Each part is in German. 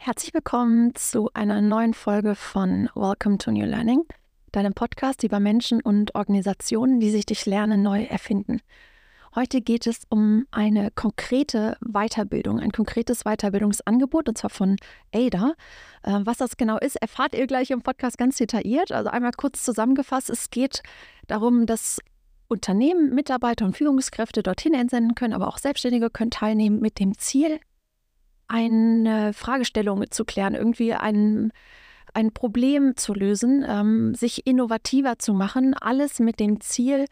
Herzlich willkommen zu einer neuen Folge von Welcome to New Learning, deinem Podcast über Menschen und Organisationen, die sich durch Lernen neu erfinden. Heute geht es um eine konkrete Weiterbildung, ein konkretes Weiterbildungsangebot, und zwar von ADA. Äh, was das genau ist, erfahrt ihr gleich im Podcast ganz detailliert. Also einmal kurz zusammengefasst, es geht darum, dass Unternehmen, Mitarbeiter und Führungskräfte dorthin entsenden können, aber auch Selbstständige können teilnehmen mit dem Ziel, eine Fragestellung zu klären, irgendwie ein, ein Problem zu lösen, ähm, sich innovativer zu machen, alles mit dem Ziel,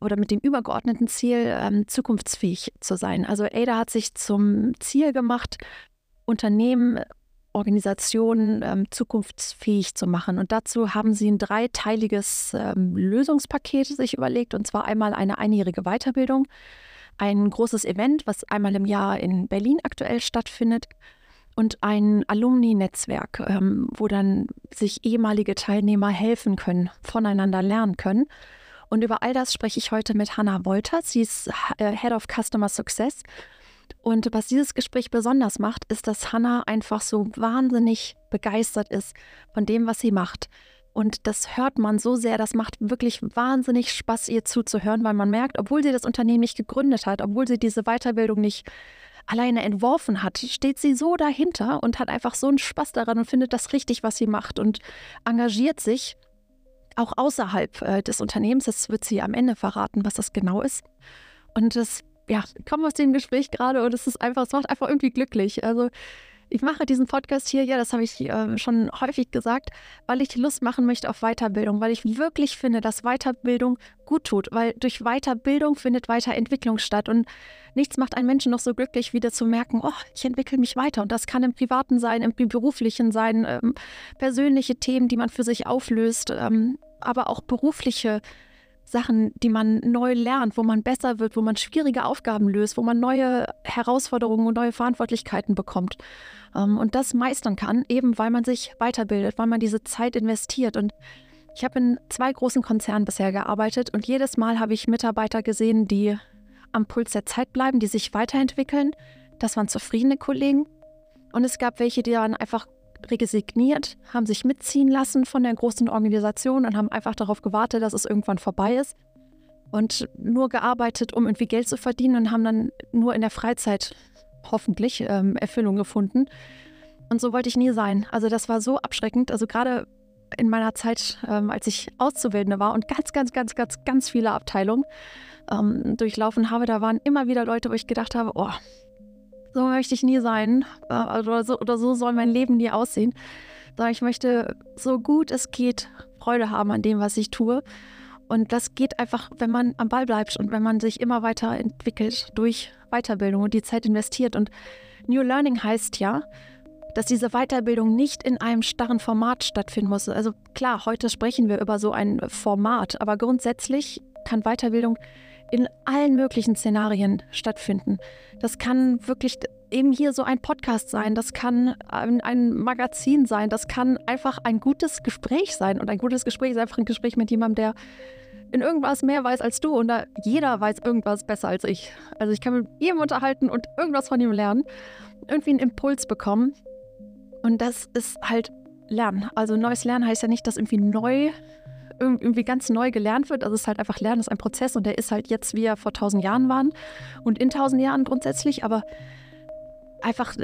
oder mit dem übergeordneten Ziel, ähm, zukunftsfähig zu sein. Also ADA hat sich zum Ziel gemacht, Unternehmen, Organisationen ähm, zukunftsfähig zu machen. Und dazu haben sie ein dreiteiliges ähm, Lösungspaket sich überlegt, und zwar einmal eine einjährige Weiterbildung, ein großes Event, was einmal im Jahr in Berlin aktuell stattfindet, und ein Alumni-Netzwerk, ähm, wo dann sich ehemalige Teilnehmer helfen können, voneinander lernen können. Und über all das spreche ich heute mit Hannah Wolters. Sie ist äh, Head of Customer Success. Und was dieses Gespräch besonders macht, ist, dass Hannah einfach so wahnsinnig begeistert ist von dem, was sie macht. Und das hört man so sehr, das macht wirklich wahnsinnig Spaß, ihr zuzuhören, weil man merkt, obwohl sie das Unternehmen nicht gegründet hat, obwohl sie diese Weiterbildung nicht alleine entworfen hat, steht sie so dahinter und hat einfach so einen Spaß daran und findet das richtig, was sie macht und engagiert sich auch außerhalb äh, des Unternehmens. Das wird sie am Ende verraten, was das genau ist. Und das, ja, kommt aus dem Gespräch gerade und es ist einfach, es macht einfach irgendwie glücklich. Also ich mache diesen Podcast hier, ja, das habe ich äh, schon häufig gesagt, weil ich Lust machen möchte auf Weiterbildung, weil ich wirklich finde, dass Weiterbildung gut tut, weil durch Weiterbildung findet Weiterentwicklung statt und nichts macht einen Menschen noch so glücklich, wie zu merken, oh, ich entwickle mich weiter und das kann im Privaten sein, im Beruflichen sein, ähm, persönliche Themen, die man für sich auflöst, ähm, aber auch berufliche Sachen, die man neu lernt, wo man besser wird, wo man schwierige Aufgaben löst, wo man neue Herausforderungen und neue Verantwortlichkeiten bekommt. Ähm, und das meistern kann, eben weil man sich weiterbildet, weil man diese Zeit investiert. Und ich habe in zwei großen Konzernen bisher gearbeitet und jedes Mal habe ich Mitarbeiter gesehen, die am Puls der Zeit bleiben, die sich weiterentwickeln. Das waren zufriedene Kollegen. Und es gab welche, die dann einfach resigniert, haben sich mitziehen lassen von der großen Organisation und haben einfach darauf gewartet, dass es irgendwann vorbei ist. Und nur gearbeitet, um irgendwie Geld zu verdienen und haben dann nur in der Freizeit hoffentlich ähm, Erfüllung gefunden. Und so wollte ich nie sein. Also das war so abschreckend. Also gerade in meiner Zeit, ähm, als ich Auszubildende war und ganz, ganz, ganz, ganz, ganz viele Abteilungen ähm, durchlaufen habe, da waren immer wieder Leute, wo ich gedacht habe, oh, so möchte ich nie sein äh, oder, so, oder so soll mein Leben nie aussehen. Sondern ich möchte so gut es geht Freude haben an dem, was ich tue. Und das geht einfach, wenn man am Ball bleibt und wenn man sich immer weiterentwickelt durch Weiterbildung und die Zeit investiert. Und New Learning heißt ja, dass diese Weiterbildung nicht in einem starren Format stattfinden muss. Also klar, heute sprechen wir über so ein Format, aber grundsätzlich kann Weiterbildung in allen möglichen Szenarien stattfinden. Das kann wirklich eben hier so ein Podcast sein, das kann ein Magazin sein, das kann einfach ein gutes Gespräch sein. Und ein gutes Gespräch ist einfach ein Gespräch mit jemandem, der in irgendwas mehr weiß als du und jeder weiß irgendwas besser als ich. Also ich kann mit jedem unterhalten und irgendwas von ihm lernen, irgendwie einen Impuls bekommen. Und das ist halt Lernen. Also neues Lernen heißt ja nicht, dass irgendwie neu irgendwie ganz neu gelernt wird. Also es ist halt einfach Lernen ist ein Prozess und der ist halt jetzt, wie er vor tausend Jahren waren und in tausend Jahren grundsätzlich, aber einfach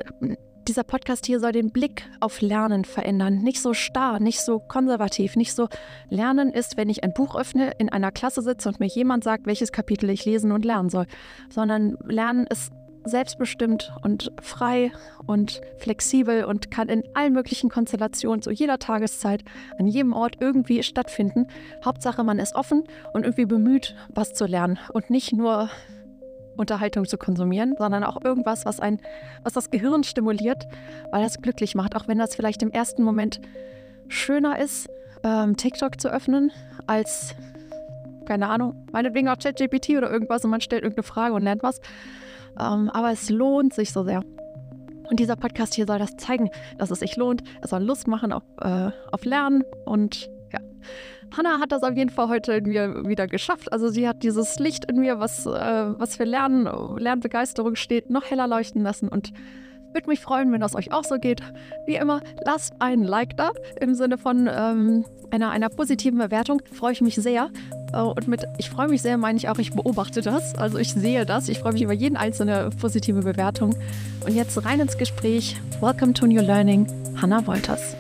dieser Podcast hier soll den Blick auf Lernen verändern. Nicht so starr, nicht so konservativ, nicht so Lernen ist, wenn ich ein Buch öffne, in einer Klasse sitze und mir jemand sagt, welches Kapitel ich lesen und lernen soll, sondern Lernen ist selbstbestimmt und frei und flexibel und kann in allen möglichen Konstellationen zu jeder Tageszeit an jedem Ort irgendwie stattfinden. Hauptsache, man ist offen und irgendwie bemüht, was zu lernen und nicht nur Unterhaltung zu konsumieren, sondern auch irgendwas, was ein, was das Gehirn stimuliert, weil das glücklich macht, auch wenn das vielleicht im ersten Moment schöner ist, ähm, TikTok zu öffnen, als keine Ahnung, meinetwegen auch ChatGPT oder irgendwas und man stellt irgendeine Frage und lernt was. Ähm, aber es lohnt sich so sehr. Und dieser Podcast hier soll das zeigen, dass es sich lohnt. Es soll Lust machen auf, äh, auf Lernen. Und ja, Hannah hat das auf jeden Fall heute in mir wieder geschafft. Also sie hat dieses Licht in mir, was, äh, was für Lernen, Lernbegeisterung steht, noch heller leuchten lassen. Und Würde mich freuen, wenn das euch auch so geht. Wie immer, lasst einen Like da im Sinne von ähm, einer, einer positiven Bewertung. Freue ich mich sehr. Äh, und mit ich freue mich sehr meine ich auch, ich beobachte das. Also ich sehe das. Ich freue mich über jeden einzelne positive Bewertung. Und jetzt rein ins Gespräch. Welcome to New Learning, Hannah Wolters.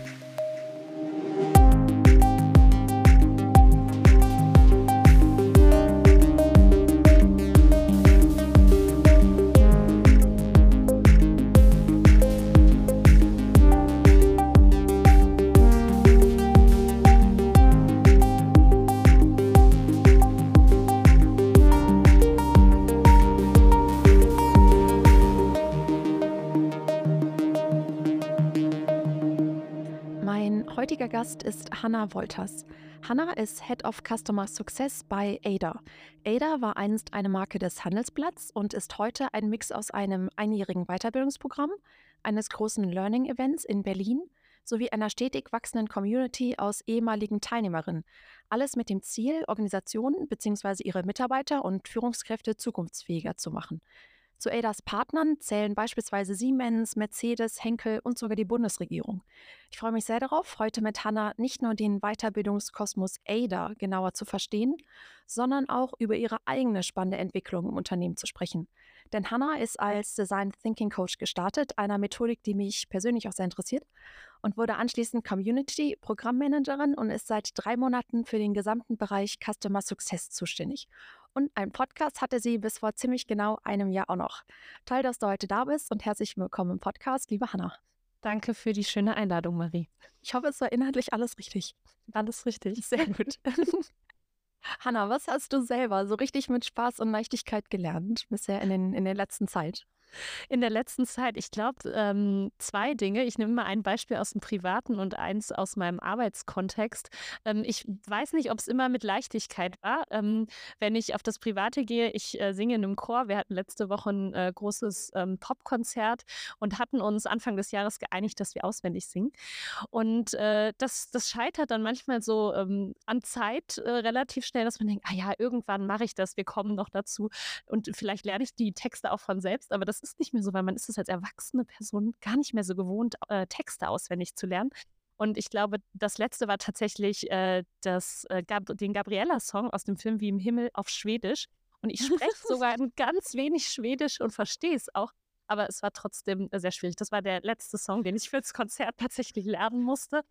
Gast ist Hannah Wolters. Hannah ist Head of Customer Success bei Ada. Ada war einst eine Marke des Handelsblatts und ist heute ein Mix aus einem einjährigen Weiterbildungsprogramm, eines großen Learning-Events in Berlin sowie einer stetig wachsenden Community aus ehemaligen Teilnehmerinnen. Alles mit dem Ziel, Organisationen bzw. ihre Mitarbeiter und Führungskräfte zukunftsfähiger zu machen. Zu ADAs Partnern zählen beispielsweise Siemens, Mercedes, Henkel und sogar die Bundesregierung. Ich freue mich sehr darauf, heute mit Hanna nicht nur den Weiterbildungskosmos ADA genauer zu verstehen, sondern auch über ihre eigene spannende Entwicklung im Unternehmen zu sprechen. Denn Hanna ist als Design Thinking Coach gestartet, einer Methodik, die mich persönlich auch sehr interessiert, und wurde anschließend Community Programmmanagerin und ist seit drei Monaten für den gesamten Bereich Customer Success zuständig. Und einen Podcast hatte sie bis vor ziemlich genau einem Jahr auch noch. Toll, dass du heute da bist und herzlich willkommen im Podcast, liebe Hanna. Danke für die schöne Einladung, Marie. Ich hoffe, es war inhaltlich alles richtig. Alles richtig. Sehr gut. Hanna, was hast du selber so richtig mit Spaß und Leichtigkeit gelernt bisher in, den, in der letzten Zeit? In der letzten Zeit? Ich glaube, ähm, zwei Dinge. Ich nehme mal ein Beispiel aus dem Privaten und eins aus meinem Arbeitskontext. Ähm, ich weiß nicht, ob es immer mit Leichtigkeit war. Ähm, wenn ich auf das Private gehe, ich äh, singe in einem Chor. Wir hatten letzte Woche ein äh, großes ähm, Popkonzert und hatten uns Anfang des Jahres geeinigt, dass wir auswendig singen. Und äh, das, das scheitert dann manchmal so ähm, an Zeit äh, relativ schnell, dass man denkt, ah ja, irgendwann mache ich das, wir kommen noch dazu. Und vielleicht lerne ich die Texte auch von selbst, aber das das ist nicht mehr so, weil man ist es als erwachsene Person gar nicht mehr so gewohnt, äh, Texte auswendig zu lernen. Und ich glaube, das letzte war tatsächlich äh, das, äh, Gab den Gabriella-Song aus dem Film Wie im Himmel auf Schwedisch. Und ich spreche sogar ein ganz wenig Schwedisch und verstehe es auch. Aber es war trotzdem äh, sehr schwierig. Das war der letzte Song, den ich fürs Konzert tatsächlich lernen musste.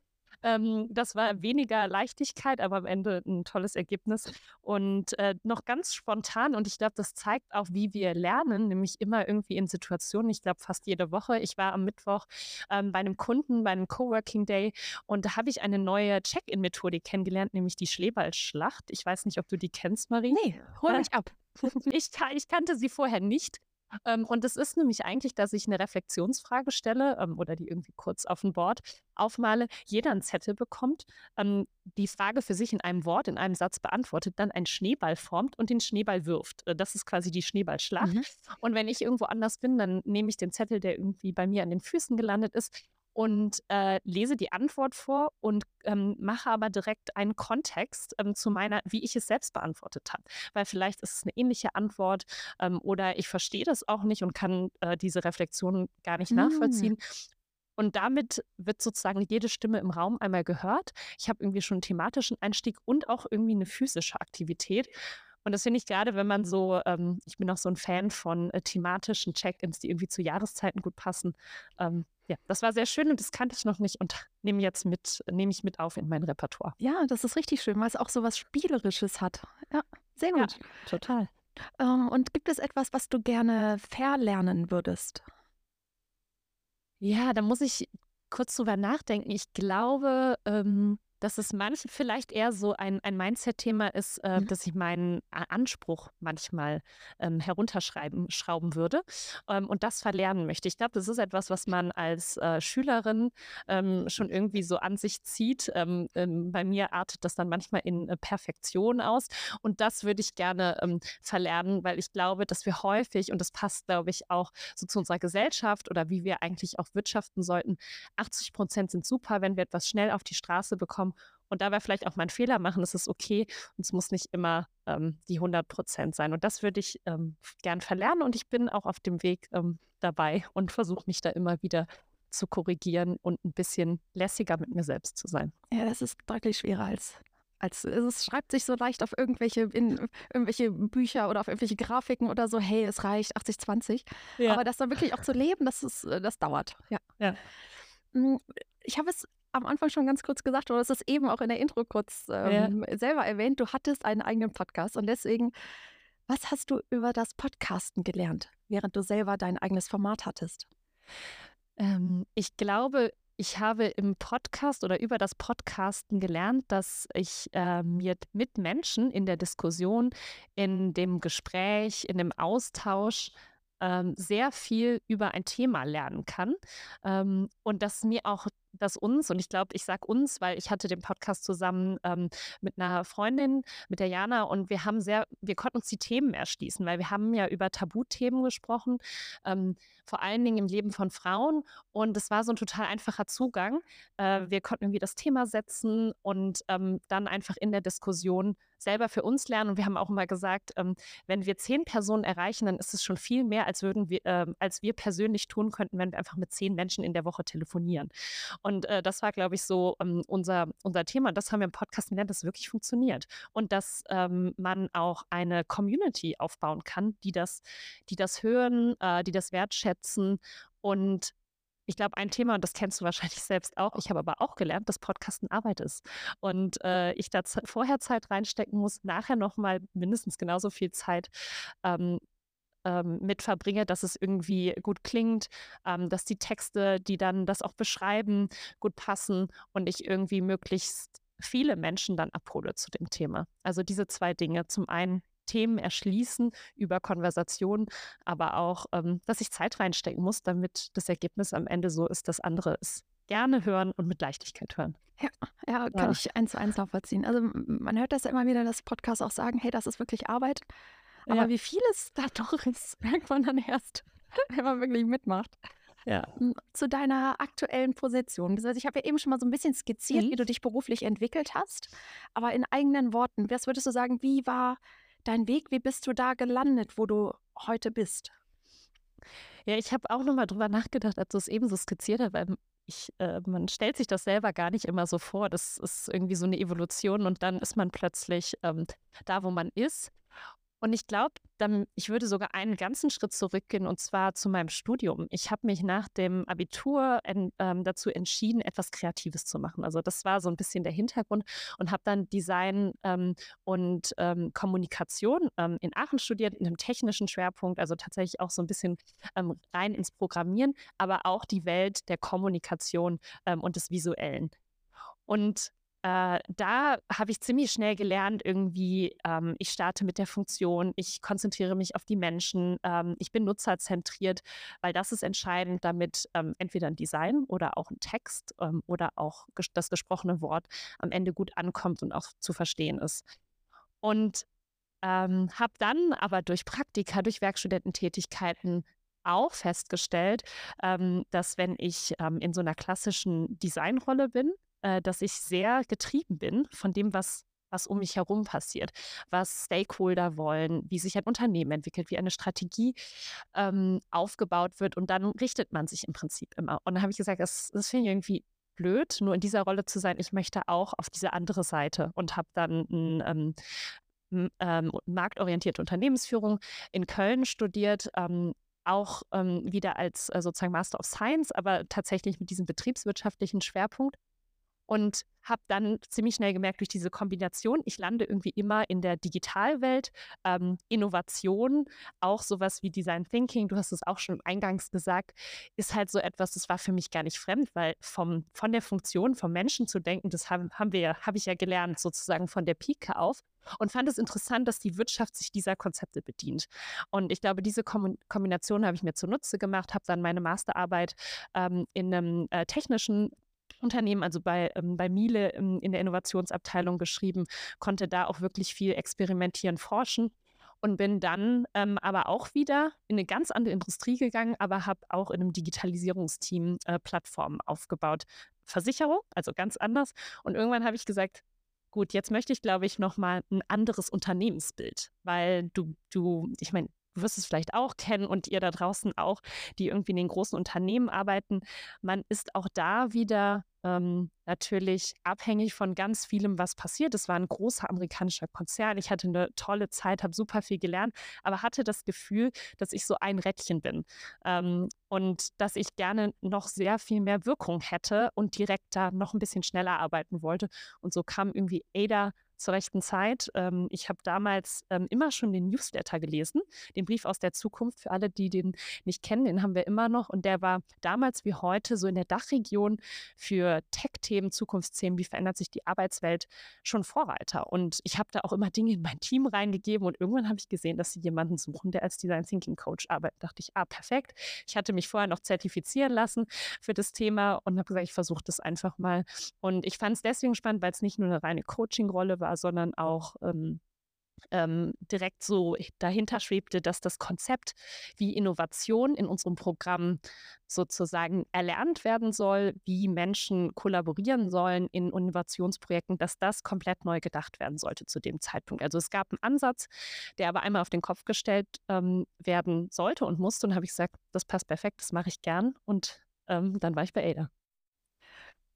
Ähm, das war weniger Leichtigkeit, aber am Ende ein tolles Ergebnis. Und äh, noch ganz spontan, und ich glaube, das zeigt auch, wie wir lernen, nämlich immer irgendwie in Situationen, ich glaube fast jede Woche. Ich war am Mittwoch ähm, bei einem Kunden, bei einem Coworking Day, und da habe ich eine neue Check-in-Methodik kennengelernt, nämlich die Schleeballschlacht. Ich weiß nicht, ob du die kennst, Marie. Nee, hol mich ab. ich, ich kannte sie vorher nicht. Ähm, und es ist nämlich eigentlich, dass ich eine Reflexionsfrage stelle ähm, oder die irgendwie kurz auf ein Board aufmale, jeder einen Zettel bekommt, ähm, die Frage für sich in einem Wort, in einem Satz beantwortet, dann einen Schneeball formt und den Schneeball wirft. Äh, das ist quasi die Schneeballschlacht. Mhm. Und wenn ich irgendwo anders bin, dann nehme ich den Zettel, der irgendwie bei mir an den Füßen gelandet ist und äh, lese die Antwort vor und ähm, mache aber direkt einen Kontext ähm, zu meiner, wie ich es selbst beantwortet habe. Weil vielleicht ist es eine ähnliche Antwort ähm, oder ich verstehe das auch nicht und kann äh, diese Reflexion gar nicht mm. nachvollziehen. Und damit wird sozusagen jede Stimme im Raum einmal gehört. Ich habe irgendwie schon einen thematischen Einstieg und auch irgendwie eine physische Aktivität. Und das finde ich gerade, wenn man so, ähm, ich bin auch so ein Fan von äh, thematischen Check-ins, die irgendwie zu Jahreszeiten gut passen. Ähm, ja, das war sehr schön und das kannte ich noch nicht und nehme jetzt mit, nehme ich mit auf in mein Repertoire. Ja, das ist richtig schön, weil es auch so was Spielerisches hat. Ja, sehr gut. Ja, total. Ähm, und gibt es etwas, was du gerne verlernen würdest? Ja, da muss ich kurz drüber nachdenken. Ich glaube, ähm, dass es manche vielleicht eher so ein, ein Mindset-Thema ist, äh, mhm. dass ich meinen Anspruch manchmal ähm, herunterschreiben schrauben würde ähm, und das verlernen möchte. Ich glaube, das ist etwas, was man als äh, Schülerin ähm, schon irgendwie so an sich zieht. Ähm, ähm, bei mir artet das dann manchmal in äh, Perfektion aus und das würde ich gerne ähm, verlernen, weil ich glaube, dass wir häufig, und das passt, glaube ich, auch so zu unserer Gesellschaft oder wie wir eigentlich auch wirtschaften sollten, 80 Prozent sind super, wenn wir etwas schnell auf die Straße bekommen Und dabei vielleicht auch mal einen Fehler machen, das ist okay. Und es muss nicht immer ähm, die 100 Prozent sein. Und das würde ich ähm, gern verlernen. Und ich bin auch auf dem Weg ähm, dabei und versuche mich da immer wieder zu korrigieren und ein bisschen lässiger mit mir selbst zu sein. Ja, das ist deutlich schwerer als als es schreibt sich so leicht auf irgendwelche, in irgendwelche Bücher oder auf irgendwelche Grafiken oder so, hey, es reicht 80-20. Ja. Aber das dann wirklich auch zu leben, das, ist, äh, das dauert. Ja. ja. Hm, ich habe es am Anfang schon ganz kurz gesagt, oder es ist eben auch in der Intro kurz ähm, ja. selber erwähnt, du hattest einen eigenen Podcast und deswegen, was hast du über das Podcasten gelernt, während du selber dein eigenes Format hattest? Ähm, ich glaube, ich habe im Podcast oder über das Podcasten gelernt, dass ich äh, mir mit Menschen in der Diskussion, in dem Gespräch, in dem Austausch ähm, sehr viel über ein Thema lernen kann ähm, und dass mir auch dass uns, und ich glaube, ich sage uns, weil ich hatte den Podcast zusammen ähm, mit einer Freundin, mit der Jana, und wir haben sehr, wir konnten uns die Themen erschließen, weil wir haben ja über Tabuthemen gesprochen, ähm, vor allen Dingen im Leben von Frauen. Und es war so ein total einfacher Zugang. Äh, wir konnten irgendwie das Thema setzen und ähm, dann einfach in der Diskussion selber für uns lernen. Und wir haben auch immer gesagt, ähm, wenn wir zehn Personen erreichen, dann ist es schon viel mehr, als würden wir, äh, als wir persönlich tun könnten, wenn wir einfach mit zehn Menschen in der Woche telefonieren. Und äh, das war, glaube ich, so ähm, unser, unser Thema. Das haben wir im Podcast gelernt, dass es wirklich funktioniert. Und dass ähm, man auch eine Community aufbauen kann, die das, die das hören, äh, die das wertschätzen und ich glaube, ein Thema, und das kennst du wahrscheinlich selbst auch, ich habe aber auch gelernt, dass Podcasten Arbeit ist. Und äh, ich da vorher Zeit reinstecken muss, nachher nochmal mindestens genauso viel Zeit ähm, ähm, mit verbringe, dass es irgendwie gut klingt, ähm, dass die Texte, die dann das auch beschreiben, gut passen und ich irgendwie möglichst viele Menschen dann abhole zu dem Thema. Also diese zwei Dinge. Zum einen Themen erschließen über Konversationen, aber auch, ähm, dass ich Zeit reinstecken muss, damit das Ergebnis am Ende so ist, dass andere es gerne hören und mit Leichtigkeit hören. Ja, ja kann ja. ich eins zu eins nachvollziehen. Also man hört das ja immer wieder, dass Podcasts auch sagen, hey, das ist wirklich Arbeit. Aber ja. wie viel es da doch ist, merkt man dann erst, wenn man wirklich mitmacht. Ja. Zu deiner aktuellen Position. Heißt, ich habe ja eben schon mal so ein bisschen skizziert, mhm. wie du dich beruflich entwickelt hast. Aber in eigenen Worten, was würdest du sagen, wie war dein Weg? Wie bist du da gelandet, wo du heute bist? Ja, ich habe auch nochmal drüber nachgedacht, als du es eben so skizziert hast, weil ich, äh, man stellt sich das selber gar nicht immer so vor. Das ist irgendwie so eine Evolution und dann ist man plötzlich ähm, da, wo man ist. Und ich glaube, ich würde sogar einen ganzen Schritt zurückgehen und zwar zu meinem Studium. Ich habe mich nach dem Abitur en, ähm, dazu entschieden, etwas Kreatives zu machen. Also das war so ein bisschen der Hintergrund und habe dann Design ähm, und ähm, Kommunikation ähm, in Aachen studiert, in einem technischen Schwerpunkt, also tatsächlich auch so ein bisschen ähm, rein ins Programmieren, aber auch die Welt der Kommunikation ähm, und des Visuellen. Und äh, da habe ich ziemlich schnell gelernt, irgendwie, ähm, ich starte mit der Funktion, ich konzentriere mich auf die Menschen, ähm, ich bin nutzerzentriert, weil das ist entscheidend, damit ähm, entweder ein Design oder auch ein Text ähm, oder auch ges das gesprochene Wort am Ende gut ankommt und auch zu verstehen ist. Und ähm, habe dann aber durch Praktika, durch Werkstudententätigkeiten auch festgestellt, ähm, dass wenn ich in so einer klassischen Designrolle bin, äh, dass ich sehr getrieben bin von dem, was was um mich herum passiert, was Stakeholder wollen, wie sich ein Unternehmen entwickelt, wie eine Strategie ähm, aufgebaut wird und dann richtet man sich im Prinzip immer. Und dann habe ich gesagt, das, das finde ich irgendwie blöd, nur in dieser Rolle zu sein. Ich möchte auch auf diese andere Seite und habe dann ein ähm, ähm, marktorientierte Unternehmensführung in Köln studiert, ähm, auch ähm, wieder als äh, sozusagen Master of Science, aber tatsächlich mit diesem betriebswirtschaftlichen Schwerpunkt und habe dann ziemlich schnell gemerkt, durch diese Kombination, ich lande irgendwie immer in der Digitalwelt, ähm, Innovation, auch sowas wie Design Thinking, du hast es auch schon eingangs gesagt, ist halt so etwas, das war für mich gar nicht fremd, weil vom, von der Funktion, vom Menschen zu denken, das haben, haben wir habe ich ja gelernt, sozusagen von der Pike auf und fand es interessant, dass die Wirtschaft sich dieser Konzepte bedient. Und ich glaube, diese Kombination habe ich mir zunutze gemacht, habe dann meine Masterarbeit ähm, in einem äh, technischen Unternehmen, also bei, ähm, bei Miele im, in der Innovationsabteilung geschrieben, konnte da auch wirklich viel experimentieren, forschen und bin dann ähm, aber auch wieder in eine ganz andere Industrie gegangen, aber habe auch in einem Digitalisierungsteam äh, Plattformen aufgebaut. Versicherung, also ganz anders. Und irgendwann habe ich gesagt, gut, jetzt möchte ich, glaube ich, nochmal ein anderes Unternehmensbild, weil du, du, ich meine, du wirst es vielleicht auch kennen und ihr da draußen auch, die irgendwie in den großen Unternehmen arbeiten. Man ist auch da wieder ähm, natürlich abhängig von ganz vielem, was passiert. Es war ein großer amerikanischer Konzern. Ich hatte eine tolle Zeit, habe super viel gelernt, aber hatte das Gefühl, dass ich so ein Rädchen bin ähm, und dass ich gerne noch sehr viel mehr Wirkung hätte und direkt da noch ein bisschen schneller arbeiten wollte. Und so kam irgendwie Ada zur rechten Zeit. Ähm, ich habe damals ähm, immer schon den Newsletter gelesen, den Brief aus der Zukunft. Für alle, die den nicht kennen, den haben wir immer noch. Und der war damals wie heute so in der Dachregion für Tech-Themen, Zukunftsthemen, wie verändert sich die Arbeitswelt, schon Vorreiter. Und ich habe da auch immer Dinge in mein Team reingegeben. Und irgendwann habe ich gesehen, dass sie jemanden suchen, der als Design Thinking Coach arbeitet. Da dachte ich, ah, perfekt. Ich hatte mich vorher noch zertifizieren lassen für das Thema und habe gesagt, ich versuche das einfach mal. Und ich fand es deswegen spannend, weil es nicht nur eine reine Coaching-Rolle war, war, sondern auch ähm, ähm, direkt so dahinter schwebte, dass das Konzept, wie Innovation in unserem Programm sozusagen erlernt werden soll, wie Menschen kollaborieren sollen in Innovationsprojekten, dass das komplett neu gedacht werden sollte zu dem Zeitpunkt. Also es gab einen Ansatz, der aber einmal auf den Kopf gestellt ähm, werden sollte und musste. Und habe ich gesagt, das passt perfekt, das mache ich gern. Und ähm, dann war ich bei Ada.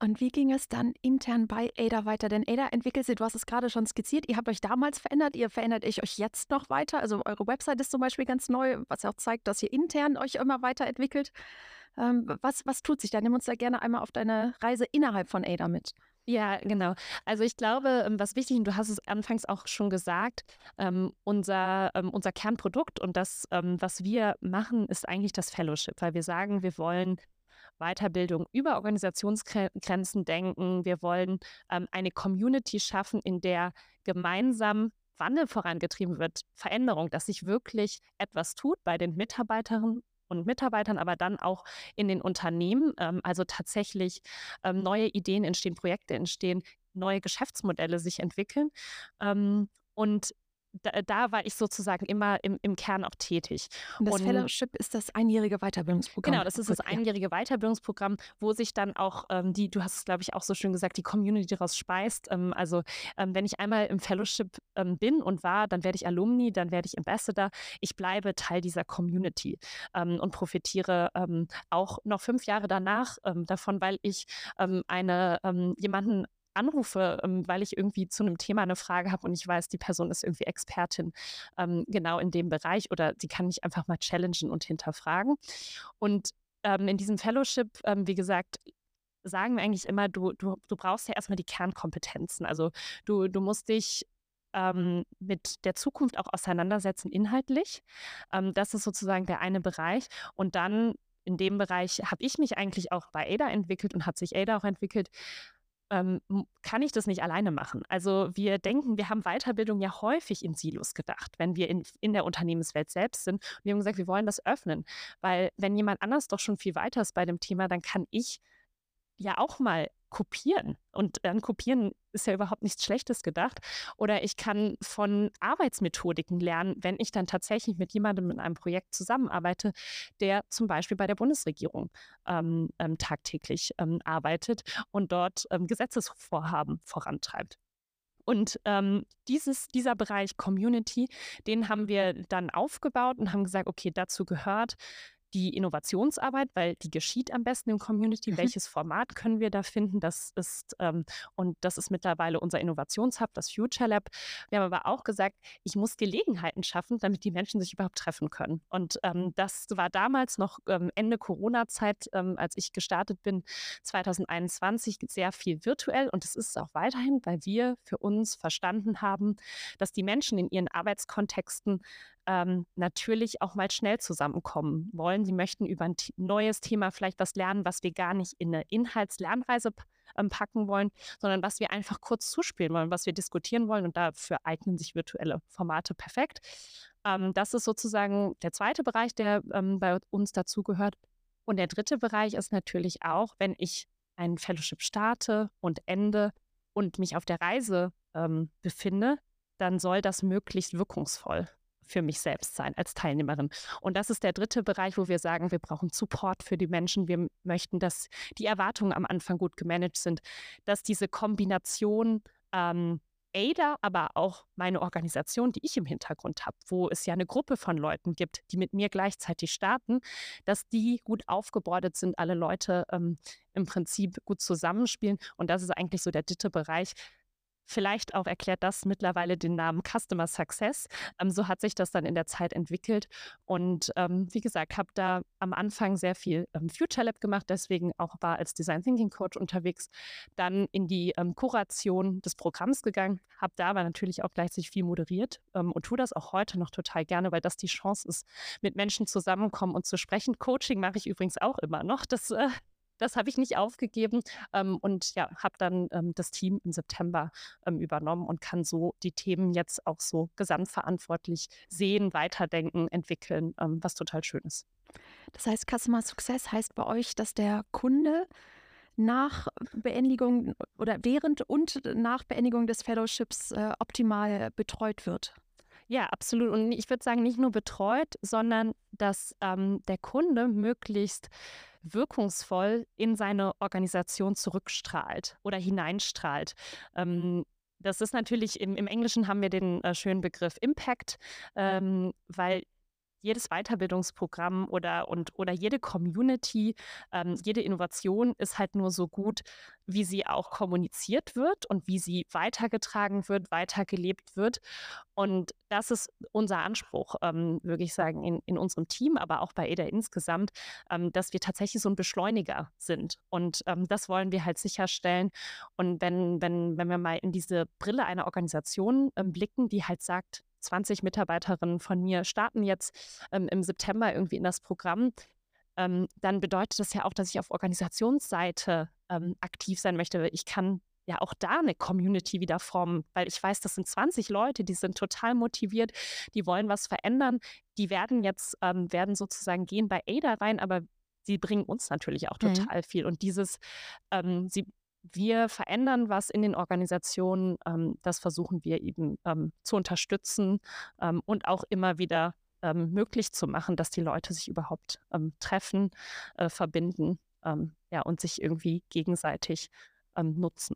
Und wie ging es dann intern bei Ada weiter? Denn Ada entwickelt sich, du hast es gerade schon skizziert, ihr habt euch damals verändert, ihr verändert euch jetzt noch weiter. Also eure Website ist zum Beispiel ganz neu, was auch zeigt, dass ihr intern euch immer weiterentwickelt. Ähm, was, was tut sich da? Nimm uns da gerne einmal auf deine Reise innerhalb von Ada mit. Ja, genau. Also ich glaube, ähm, was wichtig, und du hast es anfangs auch schon gesagt, ähm, unser, ähm, unser Kernprodukt und das, ähm, was wir machen, ist eigentlich das Fellowship, weil wir sagen, wir wollen Weiterbildung über Organisationsgrenzen denken. Wir wollen ähm, eine Community schaffen, in der gemeinsam Wandel vorangetrieben wird, Veränderung, dass sich wirklich etwas tut bei den Mitarbeiterinnen und Mitarbeitern, aber dann auch in den Unternehmen. Ähm, also tatsächlich ähm, neue Ideen entstehen, Projekte entstehen, neue Geschäftsmodelle sich entwickeln. Ähm, und da, da, war ich sozusagen immer im, im Kern auch tätig. Und das und, Fellowship ist das einjährige Weiterbildungsprogramm. Genau, das ist das einjährige Weiterbildungsprogramm, wo sich dann auch ähm, die, du hast es, glaube ich, auch so schön gesagt, die Community daraus speist. Ähm, also ähm, wenn ich einmal im Fellowship ähm, bin und war, dann werde ich Alumni, dann werde ich Ambassador. Ich bleibe Teil dieser Community ähm, und profitiere ähm, auch noch fünf Jahre danach davon, weil ich eine jemanden anrufe, ähm, weil ich irgendwie zu einem Thema eine Frage habe und ich weiß, die Person ist irgendwie Expertin ähm, genau in dem Bereich oder sie kann mich einfach mal challengen und hinterfragen. Und ähm, in diesem Fellowship, ähm, wie gesagt, sagen wir eigentlich immer, du, du, du brauchst ja erstmal die Kernkompetenzen. Also du, du musst dich ähm, mit der Zukunft auch auseinandersetzen, inhaltlich. Ähm, das ist sozusagen der eine Bereich. Und dann in dem Bereich habe ich mich eigentlich auch bei ADA entwickelt und hat sich ADA auch entwickelt, ähm, kann ich das nicht alleine machen. Also wir denken, wir haben Weiterbildung ja häufig in Silos gedacht, wenn wir in, in der Unternehmenswelt selbst sind. Und wir haben gesagt, wir wollen das öffnen, weil wenn jemand anders doch schon viel weiter ist bei dem Thema, dann kann ich ja auch mal kopieren. Und an Kopieren ist ja überhaupt nichts Schlechtes gedacht. Oder ich kann von Arbeitsmethodiken lernen, wenn ich dann tatsächlich mit jemandem in einem Projekt zusammenarbeite, der zum Beispiel bei der Bundesregierung ähm, ähm, tagtäglich ähm, arbeitet und dort ähm, Gesetzesvorhaben vorantreibt. Und ähm, dieses, dieser Bereich Community, den haben wir dann aufgebaut und haben gesagt, okay, dazu gehört die Innovationsarbeit, weil die geschieht am besten im Community. Mhm. Welches Format können wir da finden? Das ist, ähm, und das ist mittlerweile unser Innovationshub, das Future Lab. Wir haben aber auch gesagt, ich muss Gelegenheiten schaffen, damit die Menschen sich überhaupt treffen können. Und ähm, das war damals noch ähm, Ende Corona-Zeit, ähm, als ich gestartet bin, 2021, sehr viel virtuell. Und es ist auch weiterhin, weil wir für uns verstanden haben, dass die Menschen in ihren Arbeitskontexten ähm, natürlich auch mal schnell zusammenkommen wollen. Sie möchten über ein neues Thema vielleicht was lernen, was wir gar nicht in eine Inhaltslernreise ähm, packen wollen, sondern was wir einfach kurz zuspielen wollen, was wir diskutieren wollen. Und dafür eignen sich virtuelle Formate perfekt. Ähm, das ist sozusagen der zweite Bereich, der ähm, bei uns dazugehört. Und der dritte Bereich ist natürlich auch, wenn ich ein Fellowship starte und ende und mich auf der Reise ähm, befinde, dann soll das möglichst wirkungsvoll für mich selbst sein als Teilnehmerin. Und das ist der dritte Bereich, wo wir sagen, wir brauchen Support für die Menschen. Wir möchten, dass die Erwartungen am Anfang gut gemanagt sind, dass diese Kombination ähm, ADA, aber auch meine Organisation, die ich im Hintergrund habe, wo es ja eine Gruppe von Leuten gibt, die mit mir gleichzeitig starten, dass die gut aufgebordet sind, alle Leute ähm, im Prinzip gut zusammenspielen. Und das ist eigentlich so der dritte Bereich, Vielleicht auch erklärt das mittlerweile den Namen Customer Success. Ähm, so hat sich das dann in der Zeit entwickelt. Und ähm, wie gesagt, habe da am Anfang sehr viel ähm, Future Lab gemacht, deswegen auch war als Design Thinking Coach unterwegs. Dann in die ähm, Kuration des Programms gegangen, habe da aber natürlich auch gleichzeitig viel moderiert ähm, und tue das auch heute noch total gerne, weil das die Chance ist, mit Menschen zusammenkommen und zu sprechen. Coaching mache ich übrigens auch immer noch. Das äh, das habe ich nicht aufgegeben ähm, und ja, habe dann ähm, das Team im September ähm, übernommen und kann so die Themen jetzt auch so gesamtverantwortlich sehen, weiterdenken, entwickeln, ähm, was total schön ist. Das heißt, Customer Success heißt bei euch, dass der Kunde nach Beendigung oder während und nach Beendigung des Fellowships äh, optimal betreut wird. Ja, absolut. Und ich würde sagen, nicht nur betreut, sondern dass ähm, der Kunde möglichst wirkungsvoll in seine Organisation zurückstrahlt oder hineinstrahlt. Ähm, das ist natürlich, im, im, Englischen haben wir den äh, schönen Begriff Impact, ähm, weil jedes Weiterbildungsprogramm oder, und, oder jede Community, ähm, jede Innovation ist halt nur so gut, wie sie auch kommuniziert wird und wie sie weitergetragen wird, weitergelebt wird. Und das ist unser Anspruch, ähm, würde ich sagen, in, in unserem Team, aber auch bei EDA insgesamt, ähm, dass wir tatsächlich so ein Beschleuniger sind. Und ähm, das wollen wir halt sicherstellen. Und wenn, wenn, wenn wir mal in diese Brille einer Organisation ähm, blicken, die halt sagt, 20 Mitarbeiterinnen von mir starten jetzt ähm, im September irgendwie in das Programm, ähm, dann bedeutet das ja auch, dass ich auf Organisationsseite ähm, aktiv sein möchte. Ich kann ja auch da eine Community wieder formen, weil ich weiß, das sind 20 Leute, die sind total motiviert, die wollen was verändern, die werden jetzt, ähm, werden sozusagen gehen bei ADA rein, aber sie bringen uns natürlich auch mhm. total mhm. viel. Und dieses, ähm, sie wir verändern was in den Organisationen. Ähm, das versuchen wir eben ähm, zu unterstützen ähm, und auch immer wieder ähm, möglich zu machen, dass die Leute sich überhaupt ähm, treffen, äh, verbinden ähm, ja, und sich irgendwie gegenseitig nutzen.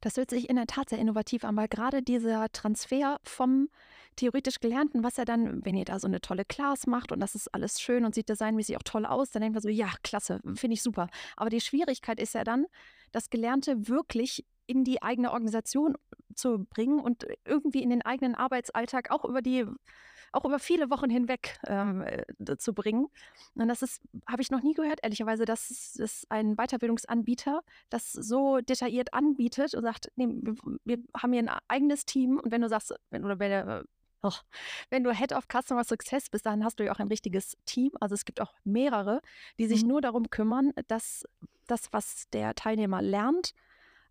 Das hört sich in der Tat sehr innovativ an, weil gerade dieser Transfer vom theoretisch Gelernten, was er dann, wenn ihr da so eine tolle Class macht und das ist alles schön und sieht designmäßig auch toll aus, dann denkt man so, ja, klasse, finde ich super. Aber die Schwierigkeit ist ja dann, das Gelernte wirklich in die eigene Organisation zu bringen und irgendwie in den eigenen Arbeitsalltag auch über die auch über viele Wochen hinweg ähm, äh, zu bringen. Und das ist, habe ich noch nie gehört, ehrlicherweise, dass es ein Weiterbildungsanbieter das so detailliert anbietet und sagt, nee, wir, wir haben hier ein eigenes Team und wenn du sagst, wenn, oder wenn, äh, Oh, wenn du Head of Customer Success bist, dann hast du ja auch ein richtiges Team. Also es gibt auch mehrere, die sich mhm. nur darum kümmern, dass das, was der Teilnehmer lernt,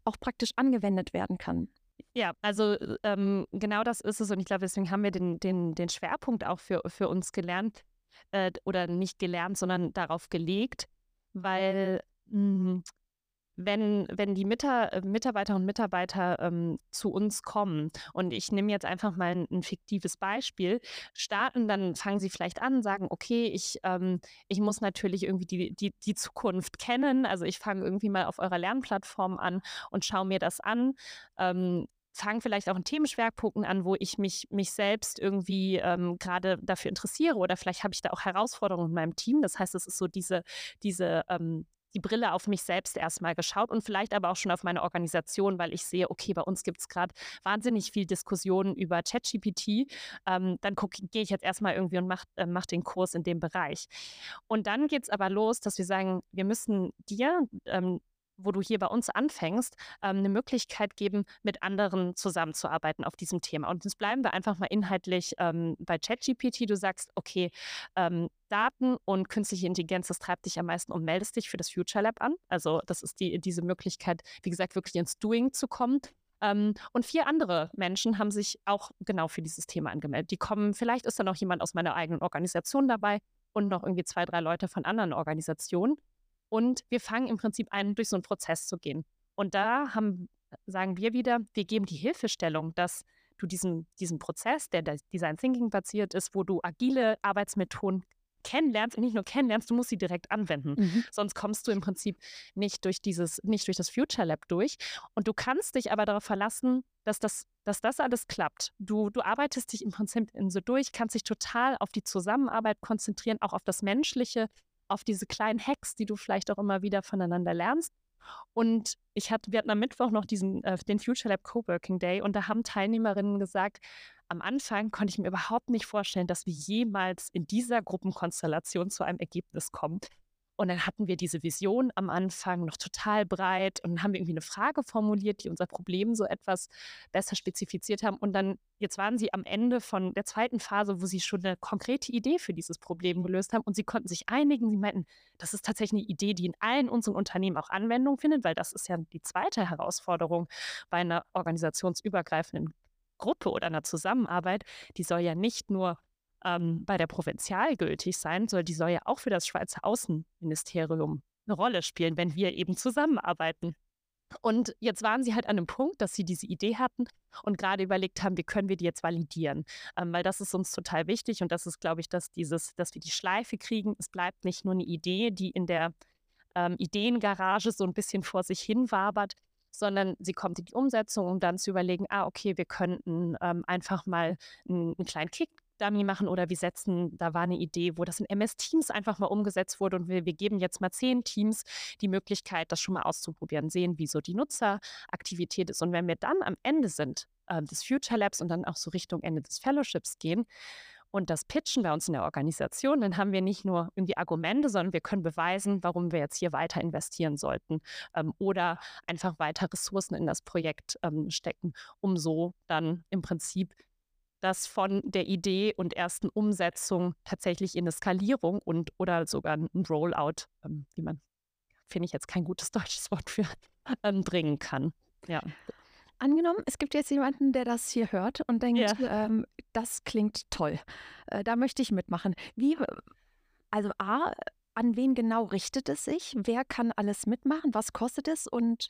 auch praktisch angewendet werden kann. Ja, also ähm, genau das ist es und ich glaube, deswegen haben wir den, den, den Schwerpunkt auch für, für uns gelernt äh, oder nicht gelernt, sondern darauf gelegt, weil mh, wenn, wenn die Mitar äh, Mitarbeiterinnen und Mitarbeiter ähm, zu uns kommen und ich nehme jetzt einfach mal ein, ein, fiktives Beispiel, starten, dann fangen sie vielleicht an, sagen, okay, ich, ähm, ich muss natürlich irgendwie die, die, die Zukunft kennen. Also ich fange irgendwie mal auf eurer Lernplattform an und schaue mir das an. Ähm, fange vielleicht auch in Themenschwerpunkten an, wo ich mich, mich selbst irgendwie ähm, gerade dafür interessiere oder vielleicht habe ich da auch Herausforderungen in meinem Team. Das heißt, es ist so diese, diese ähm, die Brille auf mich selbst erstmal geschaut und vielleicht aber auch schon auf meine Organisation, weil ich sehe, okay, bei uns gibt es gerade wahnsinnig viel Diskussionen über ChatGPT. Ähm, dann gehe ich jetzt erstmal irgendwie und mache äh, mach den Kurs in dem Bereich. Und dann geht es aber los, dass wir sagen, wir müssen dir ähm, wo du hier bei uns anfängst, ähm, eine Möglichkeit geben, mit anderen zusammenzuarbeiten auf diesem Thema. Und jetzt bleiben wir einfach mal inhaltlich ähm, bei ChatGPT. Du sagst, okay, ähm, Daten und künstliche Intelligenz, das treibt dich am meisten und meldest dich für das Future Lab an. Also das ist die, diese Möglichkeit, wie gesagt, wirklich ins Doing zu kommen. Ähm, und vier andere Menschen haben sich auch genau für dieses Thema angemeldet. Die kommen, vielleicht ist da noch jemand aus meiner eigenen Organisation dabei und noch irgendwie zwei, drei Leute von anderen Organisationen. Und wir fangen im Prinzip an, durch so einen Prozess zu gehen. Und da haben, sagen wir wieder, wir geben die Hilfestellung, dass du diesen, diesen Prozess, der Design Thinking basiert ist, wo du agile Arbeitsmethoden kennenlernst und nicht nur kennenlernst, du musst sie direkt anwenden. Mhm. Sonst kommst du im Prinzip nicht durch dieses, nicht durch das Future Lab durch. Und du kannst dich aber darauf verlassen, dass das, dass das alles klappt. Du, du arbeitest dich im Prinzip in so durch, kannst dich total auf die Zusammenarbeit konzentrieren, auch auf das Menschliche, auf diese kleinen Hacks, die du vielleicht auch immer wieder voneinander lernst. Und ich hatte, wir hatten am Mittwoch noch diesen, äh, den Future Lab Coworking Day und da haben Teilnehmerinnen gesagt, am Anfang konnte ich mir überhaupt nicht vorstellen, dass wir jemals in dieser Gruppenkonstellation zu einem Ergebnis kommen. Und dann hatten wir diese Vision am Anfang noch total breit und haben irgendwie eine Frage formuliert, die unser Problem so etwas besser spezifiziert haben. Und dann, jetzt waren sie am Ende von der zweiten Phase, wo sie schon eine konkrete Idee für dieses Problem gelöst haben und sie konnten sich einigen. Sie meinten, das ist tatsächlich eine Idee, die in allen unseren Unternehmen auch Anwendung findet, weil das ist ja die zweite Herausforderung bei einer organisationsübergreifenden Gruppe oder einer Zusammenarbeit, die soll ja nicht nur ähm, bei der Provinzial gültig sein, sondern die soll ja auch für das Schweizer Außenministerium eine Rolle spielen, wenn wir eben zusammenarbeiten. Und jetzt waren sie halt an einem Punkt, dass sie diese Idee hatten und gerade überlegt haben, wie können wir die jetzt validieren? Ähm, weil das ist uns total wichtig und das ist, glaube ich, dass dieses, dass wir die Schleife kriegen. Es bleibt nicht nur eine Idee, die in der ähm, Ideengarage so ein bisschen vor sich hin wabert, sondern sie kommt in die Umsetzung, um dann zu überlegen, ah, okay, wir könnten ähm, einfach mal einen, einen kleinen Kick Dummy machen oder wir setzen, da war eine Idee, wo das in MS Teams einfach mal umgesetzt wurde und wir, wir geben jetzt mal zehn Teams die Möglichkeit, das schon mal auszuprobieren, sehen, wie so die Nutzeraktivität ist. Und wenn wir dann am Ende sind äh, des Future Labs und dann auch so Richtung Ende des Fellowships gehen, und das pitchen bei uns in der Organisation, dann haben wir nicht nur irgendwie Argumente, sondern wir können beweisen, warum wir jetzt hier weiter investieren sollten ähm, oder einfach weiter Ressourcen in das Projekt ähm, stecken, um so dann im Prinzip das von der Idee und ersten Umsetzung tatsächlich in eine Skalierung und oder sogar ein Rollout, ähm, wie man, finde ich jetzt kein gutes deutsches Wort für, ähm, bringen kann. Ja. Angenommen, es gibt jetzt jemanden, der das hier hört und denkt, ja. ähm, das klingt toll. Äh, da möchte ich mitmachen. Wie, also A, an wen genau richtet es sich? Wer kann alles mitmachen? Was kostet es? Und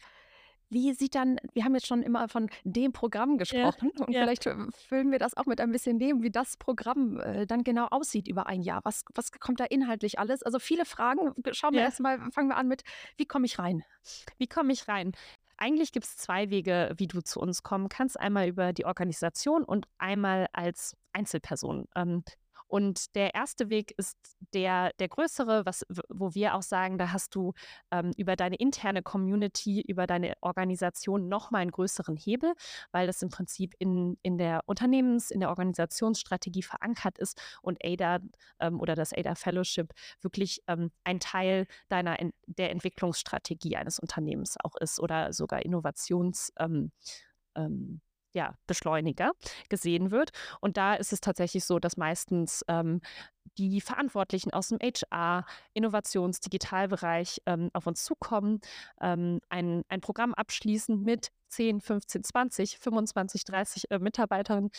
wie sieht dann, wir haben jetzt schon immer von dem Programm gesprochen ja, und ja. vielleicht füllen wir das auch mit ein bisschen dem, wie das Programm äh, dann genau aussieht über ein Jahr. Was, was kommt da inhaltlich alles? Also viele Fragen. Schauen wir ja. erstmal, fangen wir an mit, wie komme ich rein? Wie komme ich rein? Eigentlich gibt es zwei Wege, wie du zu uns kommen kannst. Einmal über die Organisation und einmal als Einzelperson. Ähm, und der erste Weg ist der, der größere, was, wo wir auch sagen, da hast du ähm, über deine interne Community, über deine Organisation nochmal einen größeren Hebel, weil das im Prinzip in, in der Unternehmens-, in der Organisationsstrategie verankert ist und ADA ähm, oder das ADA Fellowship wirklich ähm, ein Teil deiner der Entwicklungsstrategie eines Unternehmens auch ist oder sogar Innovations- ähm, ähm, ja, Beschleuniger gesehen wird. Und da ist es tatsächlich so, dass meistens ähm, die Verantwortlichen aus dem HR, Innovations-, Digitalbereich ähm, auf uns zukommen, ähm, ein, ein Programm abschließen mit 10, 15, 20, 25, 30 äh, Mitarbeitern.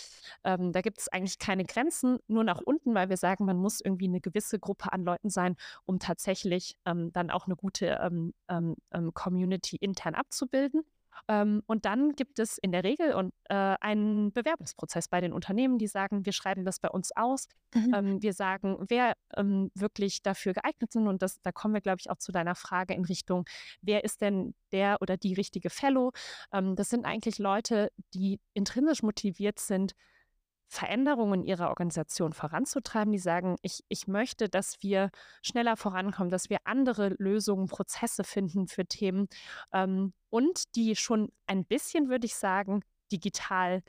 Ähm, da gibt es eigentlich keine Grenzen, nur nach unten, weil wir sagen, man muss irgendwie eine gewisse Gruppe an Leuten sein, um tatsächlich ähm, dann auch eine gute ähm, ähm, Community intern abzubilden. Ähm, und dann gibt es in der Regel und, äh, einen Bewerbungsprozess bei den Unternehmen, die sagen, wir schreiben das bei uns aus. Mhm. Ähm, wir sagen, wer ähm, wirklich dafür geeignet sind. Und das, da kommen wir, glaube ich, auch zu deiner Frage in Richtung, wer ist denn der oder die richtige Fellow? Ähm, das sind eigentlich Leute, die intrinsisch motiviert sind, Veränderungen ihrer Organisation voranzutreiben, die sagen, ich, ich möchte, dass wir schneller vorankommen, dass wir andere Lösungen, Prozesse finden für Themen ähm, und die schon ein bisschen, würde ich sagen, digital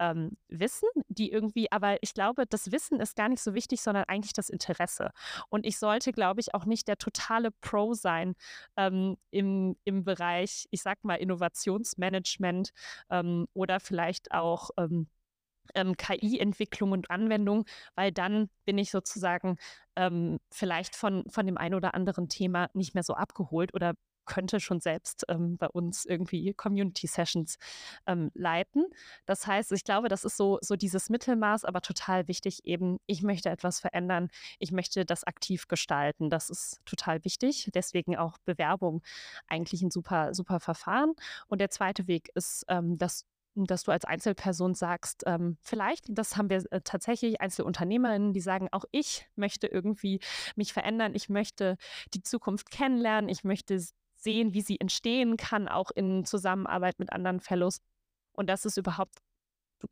ähm, wissen, die irgendwie, aber ich glaube, das Wissen ist gar nicht so wichtig, sondern eigentlich das Interesse. Und ich sollte, glaube ich, auch nicht der totale Pro sein ähm, im, im Bereich, ich sag mal, Innovationsmanagement ähm, oder vielleicht auch ähm, KI-Entwicklung und Anwendung, weil dann bin ich sozusagen ähm, vielleicht von, von dem einen oder anderen Thema nicht mehr so abgeholt oder könnte schon selbst ähm, bei uns irgendwie Community Sessions ähm, leiten. Das heißt, ich glaube, das ist so, so dieses Mittelmaß, aber total wichtig eben, ich möchte etwas verändern, ich möchte das aktiv gestalten. Das ist total wichtig. Deswegen auch Bewerbung eigentlich ein super, super Verfahren. Und der zweite Weg ist, ähm, dass dass du als Einzelperson sagst, ähm, vielleicht, das haben wir äh, tatsächlich Einzelunternehmerinnen, die sagen, auch ich möchte irgendwie mich verändern, ich möchte die Zukunft kennenlernen, ich möchte sehen, wie sie entstehen kann, auch in Zusammenarbeit mit anderen Fellows. Und das ist überhaupt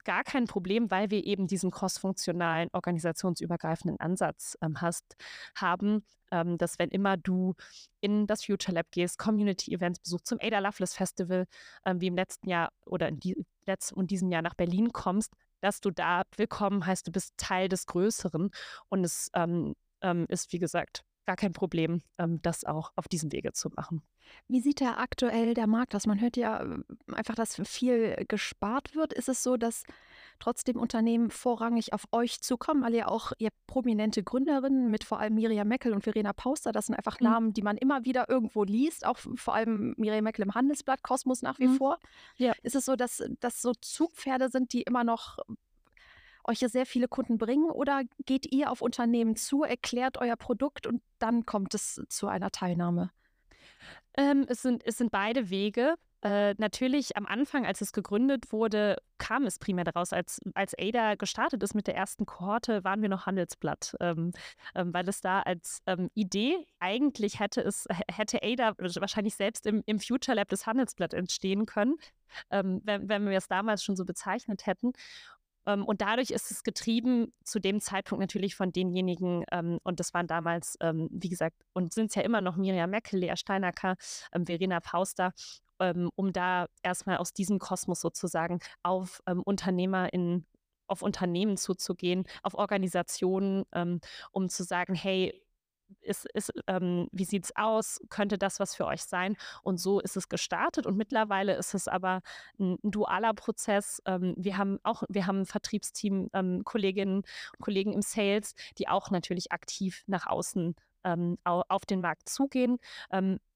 gar kein Problem, weil wir eben diesen crossfunktionalen, organisationsübergreifenden Ansatz ähm, hast, haben, ähm, dass wenn immer du in das Future Lab gehst, Community-Events besuchst, zum Ada Loveless Festival, ähm, wie im letzten Jahr oder in die, letzten und diesem Jahr nach Berlin kommst, dass du da willkommen heißt, du bist Teil des Größeren. Und es ähm, ähm, ist, wie gesagt, gar kein Problem, ähm, das auch auf diesem Wege zu machen. Wie sieht da aktuell der Markt aus? Man hört ja äh, einfach, dass viel gespart wird. Ist es so, dass trotzdem Unternehmen vorrangig auf euch zukommen, weil ihr auch ihr prominente Gründerinnen mit vor allem Miriam Meckel und Verena Pauster, das sind einfach mhm. Namen, die man immer wieder irgendwo liest, auch vor allem Miriam Meckel im Handelsblatt, Kosmos nach wie mhm. vor. Ja. Ist es so, dass das so Zugpferde sind, die immer noch euch sehr viele Kunden bringen oder geht ihr auf Unternehmen zu, erklärt euer Produkt und dann kommt es zu einer Teilnahme? Ähm, es, sind, es sind beide Wege. Äh, natürlich am Anfang, als es gegründet wurde, kam es primär daraus. Als, als ADA gestartet ist mit der ersten Kohorte, waren wir noch Handelsblatt, ähm, ähm, weil es da als ähm, Idee eigentlich hätte es, hätte ADA wahrscheinlich selbst im, im Future Lab des Handelsblatt entstehen können, ähm, wenn, wenn wir es damals schon so bezeichnet hätten. Ähm, und dadurch ist es getrieben zu dem Zeitpunkt natürlich von denjenigen, ähm, und das waren damals, ähm, wie gesagt, und sind es ja immer noch Miriam Meckel, Lea Steinacker, ähm, Verena Pauster, ähm, um da erstmal aus diesem Kosmos sozusagen auf ähm, Unternehmer in auf Unternehmen zuzugehen, auf Organisationen, um zu sagen, hey, ist, ist, ähm, wie sieht es aus? Könnte das was für euch sein? Und so ist es gestartet und mittlerweile ist es aber ein, dualer Prozess. Ähm, wir haben auch, wir haben ein Vertriebsteam, ähm, Kolleginnen und Kollegen im Sales, die auch natürlich aktiv nach außen ähm, auf den Markt zugehen.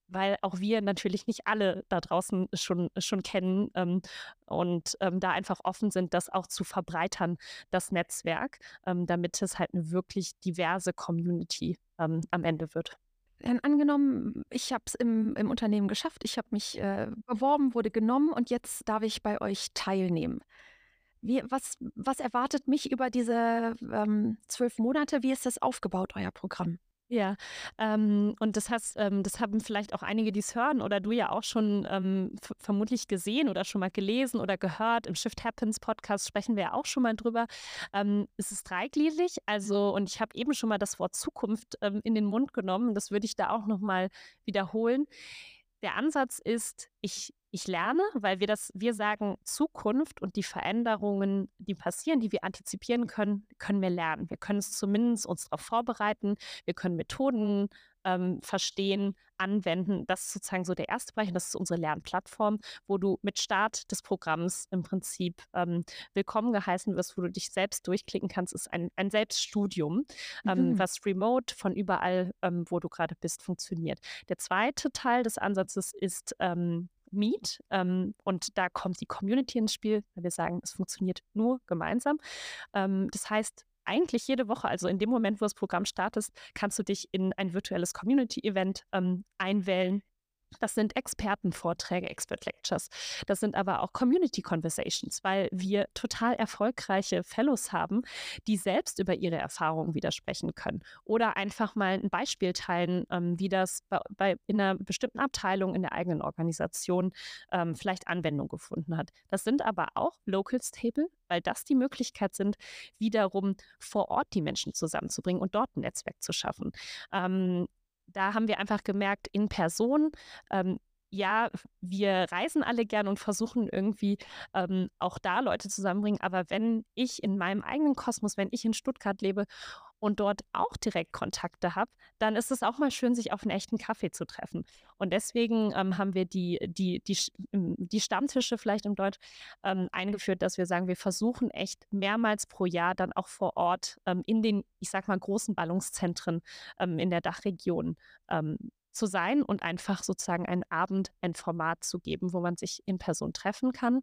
Weil auch wir natürlich nicht alle da draußen schon, schon kennen ähm, und ähm, da einfach offen sind, das auch zu verbreitern, das Netzwerk, ähm, damit es halt eine wirklich diverse Community ähm, am Ende wird. Dann angenommen, ich habe es im, im Unternehmen geschafft, ich habe mich äh, beworben, wurde genommen und jetzt darf ich bei euch teilnehmen. Wie, was, was erwartet mich über diese ähm, zwölf Monate? Wie ist das aufgebaut, euer Programm? Ja, ähm, und das hast, ähm, das haben vielleicht auch einige, die es hören oder du ja auch schon ähm, vermutlich gesehen oder schon mal gelesen oder gehört. Im Shift Happens Podcast sprechen wir ja auch schon mal drüber. Ähm, es ist dreigliedrig, also und ich habe eben schon mal das Wort Zukunft ähm, in den Mund genommen. Das würde ich da auch noch mal wiederholen. Der Ansatz ist, ich ich lerne, weil wir das, wir sagen, Zukunft und die Veränderungen, die passieren, die wir antizipieren können, können wir lernen. Wir können es zumindest uns darauf vorbereiten. Wir können Methoden ähm, verstehen, anwenden. Das ist sozusagen so der erste Bereich und das ist unsere Lernplattform, wo du mit Start des Programms im Prinzip ähm, willkommen geheißen wirst, wo du dich selbst durchklicken kannst. Ist ein, ein Selbststudium, ähm, mhm. was remote von überall, ähm, wo du gerade bist, funktioniert. Der zweite Teil des Ansatzes ist ähm, Meet. Ähm, und da kommt die Community ins Spiel, weil wir sagen, es funktioniert nur gemeinsam. Ähm, das heißt, eigentlich jede Woche, also in dem Moment, wo das Programm startet, kannst du dich in ein virtuelles Community-Event ähm, einwählen, das sind Expertenvorträge, Expert Lectures. Das sind aber auch Community Conversations, weil wir total erfolgreiche Fellows haben, die selbst über ihre Erfahrungen widersprechen können oder einfach mal ein Beispiel teilen, ähm, wie das bei, bei, in einer bestimmten Abteilung in der eigenen Organisation ähm, vielleicht Anwendung gefunden hat. Das sind aber auch Locals Table, weil das die Möglichkeit sind, wiederum vor Ort die Menschen zusammenzubringen und dort ein Netzwerk zu schaffen. Ähm, da haben wir einfach gemerkt, in Person, ähm, ja, wir reisen alle gern und versuchen irgendwie ähm, auch da Leute zusammenbringen. Aber wenn ich in meinem eigenen Kosmos, wenn ich in Stuttgart lebe und dort auch direkt Kontakte habe, dann ist es auch mal schön, sich auf einen echten Kaffee zu treffen. Und deswegen ähm, haben wir die, die, die, die Stammtische vielleicht im Deutsch ähm, eingeführt, dass wir sagen, wir versuchen echt mehrmals pro Jahr dann auch vor Ort ähm, in den, ich sag mal, großen Ballungszentren ähm, in der Dachregion ähm, zu sein und einfach sozusagen einen Abend, ein Format zu geben, wo man sich in Person treffen kann.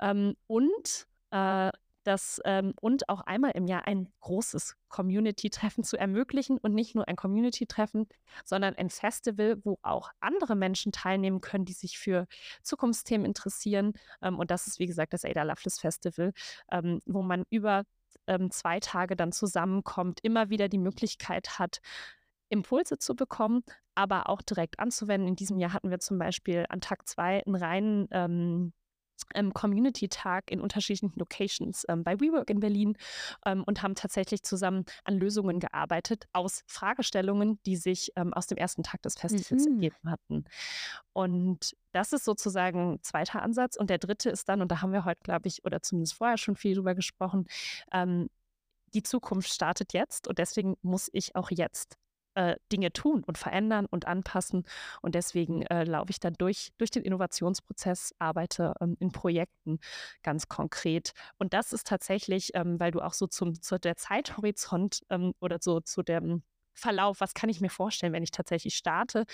Ähm, und äh, das ähm, und auch einmal im Jahr ein großes Community-Treffen zu ermöglichen und nicht nur ein Community-Treffen, sondern ein Festival, wo auch andere Menschen teilnehmen können, die sich für Zukunftsthemen interessieren. Ähm, und das ist, wie gesagt, das Ada Lovelace Festival, ähm, wo man über ähm, zwei Tage dann zusammenkommt, immer wieder die Möglichkeit hat, Impulse zu bekommen, aber auch direkt anzuwenden. In diesem Jahr hatten wir zum Beispiel an Tag zwei einen reinen ähm, Community-Tag in unterschiedlichen Locations ähm, bei WeWork in Berlin ähm, und haben tatsächlich zusammen an Lösungen gearbeitet aus Fragestellungen, die sich ähm, aus dem ersten Tag des Festivals mhm. ergeben hatten. Und das ist sozusagen zweiter Ansatz. Und der dritte ist dann, und da haben wir heute, glaube ich, oder zumindest vorher schon viel drüber gesprochen, ähm, die Zukunft startet jetzt und deswegen muss ich auch jetzt äh, Dinge tun und verändern und anpassen. Und deswegen äh, laufe ich dann durch, durch den Innovationsprozess, arbeite ähm, in Projekten ganz konkret. Und das ist tatsächlich, ähm, weil du auch so zum, zu der Zeithorizont ähm, oder so zu dem Verlauf, was kann ich mir vorstellen, wenn ich tatsächlich starte?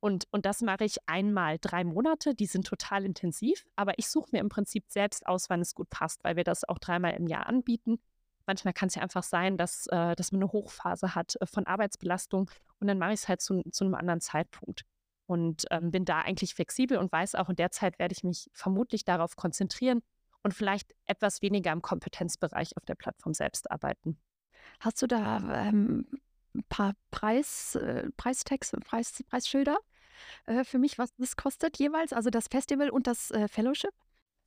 Und, und das mache ich einmal drei Monate, die sind total intensiv, aber ich suche mir im Prinzip selbst aus, wann es gut passt, weil wir das auch dreimal im Jahr anbieten. Manchmal kann es ja einfach sein, dass, äh, dass man eine Hochphase hat äh, von Arbeitsbelastung und dann mache ich es halt zu, zu einem anderen Zeitpunkt. Und ähm, bin da eigentlich flexibel und weiß auch, in der Zeit werde ich mich vermutlich darauf konzentrieren und vielleicht etwas weniger im Kompetenzbereich auf der Plattform selbst arbeiten. Hast du da ähm, ein paar Preis, äh, Preistexte, Preis, Preisschilder äh, für mich, was das kostet jeweils? Also das Festival und das äh, Fellowship?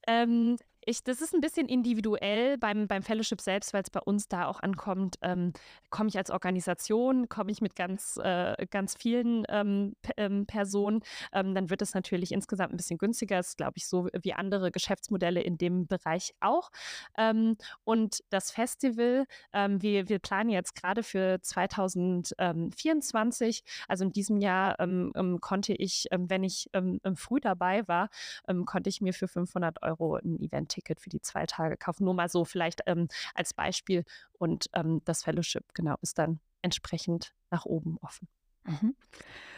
Ähm, ich, das ist ein bisschen individuell beim, beim Fellowship selbst, weil es bei uns da auch ankommt. Ähm, komme ich als Organisation, komme ich mit ganz, äh, ganz vielen ähm, ähm, Personen, ähm, dann wird es natürlich insgesamt ein bisschen günstiger. Das ist, glaube ich, so wie andere Geschäftsmodelle in dem Bereich auch. Ähm, und das Festival, ähm, wir, wir planen jetzt gerade für 2024, also in diesem Jahr konnte ich, wenn ich früh dabei war, konnte ich mir für 500 Euro ein Event Ticket für die zwei Tage kaufen. Nur mal so vielleicht ähm, als Beispiel. Und ähm, das Fellowship, genau, ist dann entsprechend nach oben offen. Mhm.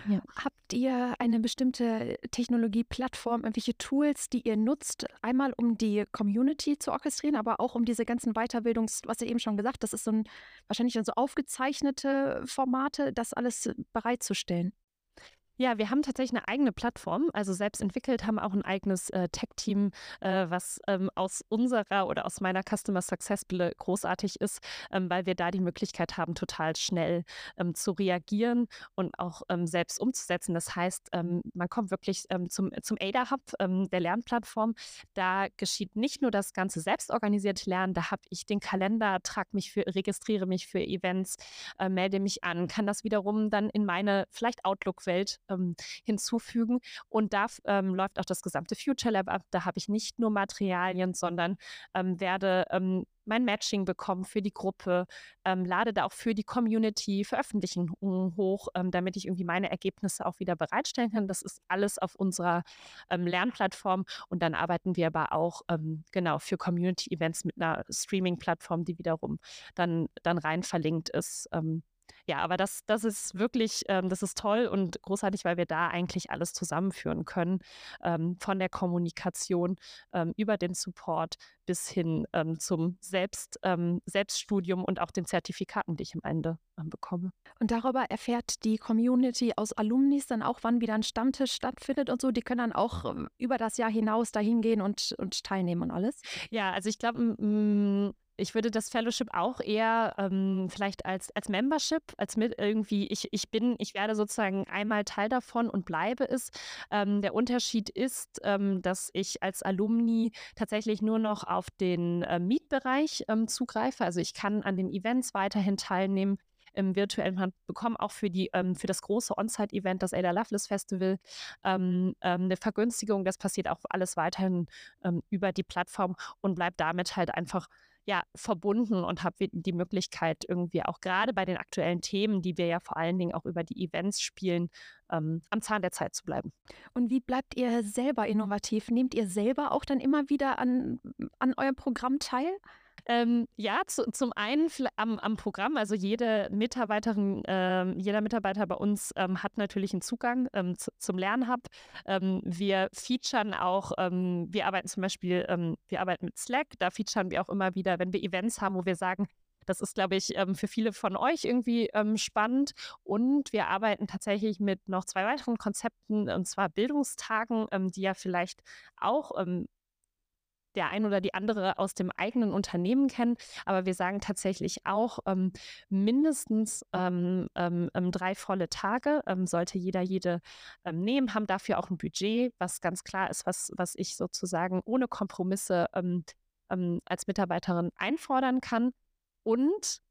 Ja. Habt ihr eine bestimmte Technologieplattform, irgendwelche Tools, die ihr nutzt, einmal um die Community zu orchestrieren, aber auch um diese ganzen Weiterbildungs, was ihr eben schon gesagt, das ist so ein wahrscheinlich dann so aufgezeichnete Formate, das alles bereitzustellen? Ja, wir haben tatsächlich eine eigene Plattform, also selbst entwickelt, haben auch ein eigenes äh, Tech-Team, äh, was ähm, aus unserer oder aus meiner Customer Success Brille großartig ist, ähm, weil wir da die Möglichkeit haben, total schnell ähm, zu reagieren und auch ähm, selbst umzusetzen. Das heißt, ähm, man kommt wirklich ähm, zum, zum ADA Hub, der Lernplattform. Da geschieht nicht nur das ganze selbstorganisierte Lernen, da habe ich den Kalender, trage mich für, registriere mich für Events, äh, melde mich an, kann das wiederum dann in meine vielleicht Outlook-Welt ähm, hinzufügen. Und da ähm, läuft auch das gesamte Future Lab ab. Da habe ich nicht nur Materialien, sondern ähm, werde ähm, mein Matching bekommen für die Gruppe, ähm, lade da auch für die Community Veröffentlichungen hoch, ähm, damit ich irgendwie meine Ergebnisse auch wieder bereitstellen kann. Das ist alles auf unserer Lernplattform und dann arbeiten wir aber auch genau für Community-Events mit einer Streaming-Plattform, die wiederum dann, dann rein verlinkt ist. Ja, aber das, das ist wirklich, ähm, das ist toll und großartig, weil wir da eigentlich alles zusammenführen können, ähm, von der Kommunikation ähm, über den Support bis hin ähm, zum Selbst, ähm, Selbststudium und auch den Zertifikaten, die ich am Ende ähm, bekomme. Und darüber erfährt die Community aus Alumnis dann auch, wann wieder ein Stammtisch stattfindet und so. Die können dann auch über das Jahr hinaus dahin gehen und, und teilnehmen und alles. Ja, also ich glaube, ich würde das Fellowship auch eher ähm, vielleicht als, als Membership, als mit irgendwie, ich, ich bin, ich werde sozusagen einmal Teil davon und bleibe es. Ähm, der Unterschied ist, ähm, dass ich als Alumni tatsächlich nur noch auf den äh, Mietbereich ähm, zugreife. Also ich kann an den Events weiterhin teilnehmen im virtuellen Hand bekommen auch für die ähm, für das große On-Site-Event, das Ada Lovelace Festival, ähm, ähm, eine Vergünstigung. Das passiert auch alles weiterhin ähm, über die Plattform und bleibt damit halt einfach ja, verbunden und habe die Möglichkeit, irgendwie auch gerade bei den aktuellen Themen, die wir ja vor allen Dingen auch über die Events spielen, ähm, am Zahn der Zeit zu bleiben. Und wie bleibt ihr selber innovativ? Nehmt ihr selber auch dann immer wieder an, an eurem Programm teil? Ähm, ja, zu, zum einen am, am, Programm, also jede Mitarbeiterin, äh, jeder Mitarbeiter bei uns ähm, hat natürlich einen Zugang ähm, zu, zum Lernhub. Ähm, wir featuren auch, ähm, wir arbeiten zum Beispiel, ähm, wir arbeiten mit Slack, da featuren wir auch immer wieder, wenn wir Events haben, wo wir sagen, das ist, glaube ich, für viele von euch irgendwie spannend. Und wir arbeiten tatsächlich mit noch zwei weiteren Konzepten, und zwar Bildungstagen, die ja vielleicht auch der ein oder die andere aus dem eigenen Unternehmen kennen. Aber wir sagen tatsächlich auch ähm, mindestens ähm, ähm, ähm drei volle Tage ähm, sollte jeder jede ähm, nehmen, haben dafür auch ein Budget, was ganz klar ist, was, was ich sozusagen ohne Kompromisse als Mitarbeiterin einfordern kann. Und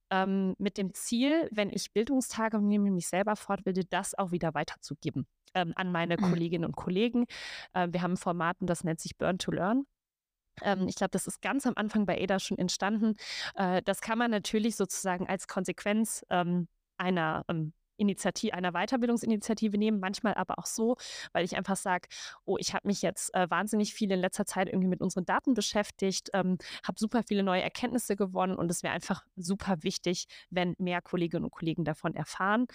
mit dem Ziel, wenn ich Bildungstage nehme, mich selber fortbilde, das auch wieder weiterzugeben an meine mhm. Kolleginnen und Kollegen. Wir haben ein Format, das nennt sich Burn to Learn. Ähm, ich glaube, das ist ganz am Anfang bei ADA schon entstanden. Äh, das kann man natürlich sozusagen als Konsequenz ähm, einer ähm, Initiative, einer Weiterbildungsinitiative nehmen, manchmal aber auch so, weil ich einfach sage, oh, ich habe mich jetzt äh, wahnsinnig viel in letzter Zeit irgendwie mit unseren Daten beschäftigt, ähm, habe super viele neue Erkenntnisse gewonnen und es wäre einfach super wichtig, wenn mehr Kolleginnen und Kollegen davon erfahren.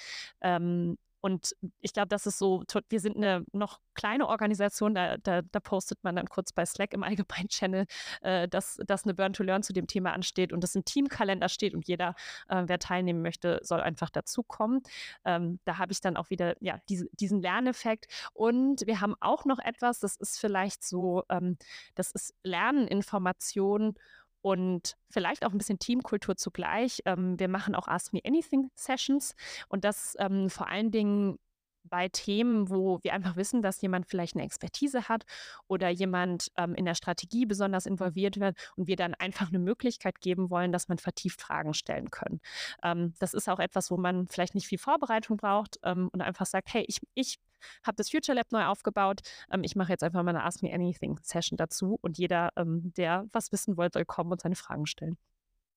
Ähm, und ich glaube, das ist so, wir sind eine noch kleine Organisation, da, da, da postet man dann kurz bei Slack im allgemeinen Channel, äh, dass, dass eine Burn to Learn zu dem Thema ansteht und dass ein Teamkalender steht und jeder, äh, wer teilnehmen möchte, soll einfach dazukommen. Ähm, da habe ich dann auch wieder ja, diese, diesen Lerneffekt. Und wir haben auch noch etwas, das ist vielleicht so, ähm, das ist Lernen, Informationen und vielleicht auch ein bisschen Teamkultur zugleich. Ähm, wir machen auch Ask Me Anything Sessions und das ähm, vor allen Dingen bei Themen, wo wir einfach wissen, dass jemand vielleicht eine Expertise hat oder jemand ähm, in der Strategie besonders involviert wird und wir dann einfach eine Möglichkeit geben wollen, dass man vertieft Fragen stellen können. Ähm, das ist auch etwas, wo man vielleicht nicht viel Vorbereitung braucht ähm, und einfach sagt, hey, ich, ich habe das Future Lab neu aufgebaut. Ähm, ich mache jetzt einfach mal eine Ask Me Anything Session dazu und jeder, ähm, der was wissen wollte, soll kommen und seine Fragen stellen.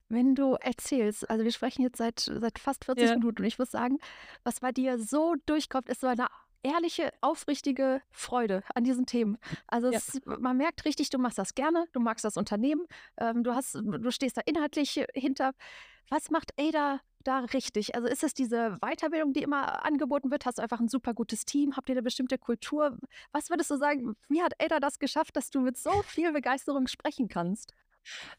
Wenn du erzählst, also wir sprechen jetzt seit, seit fast 40 ja. Minuten und ich muss sagen, was bei dir so durchkommt, ist so eine ehrliche, aufrichtige Freude an diesen Themen. Also ja. es, man merkt richtig, du machst das gerne, du magst das Unternehmen, ähm, du, hast, du stehst da inhaltlich hinter. Was macht Ada da richtig? Also ist es diese Weiterbildung, die immer angeboten wird? Hast du einfach ein super gutes Team? Habt ihr eine bestimmte Kultur? Was würdest du sagen, wie hat Ada das geschafft, dass du mit so viel Begeisterung sprechen kannst?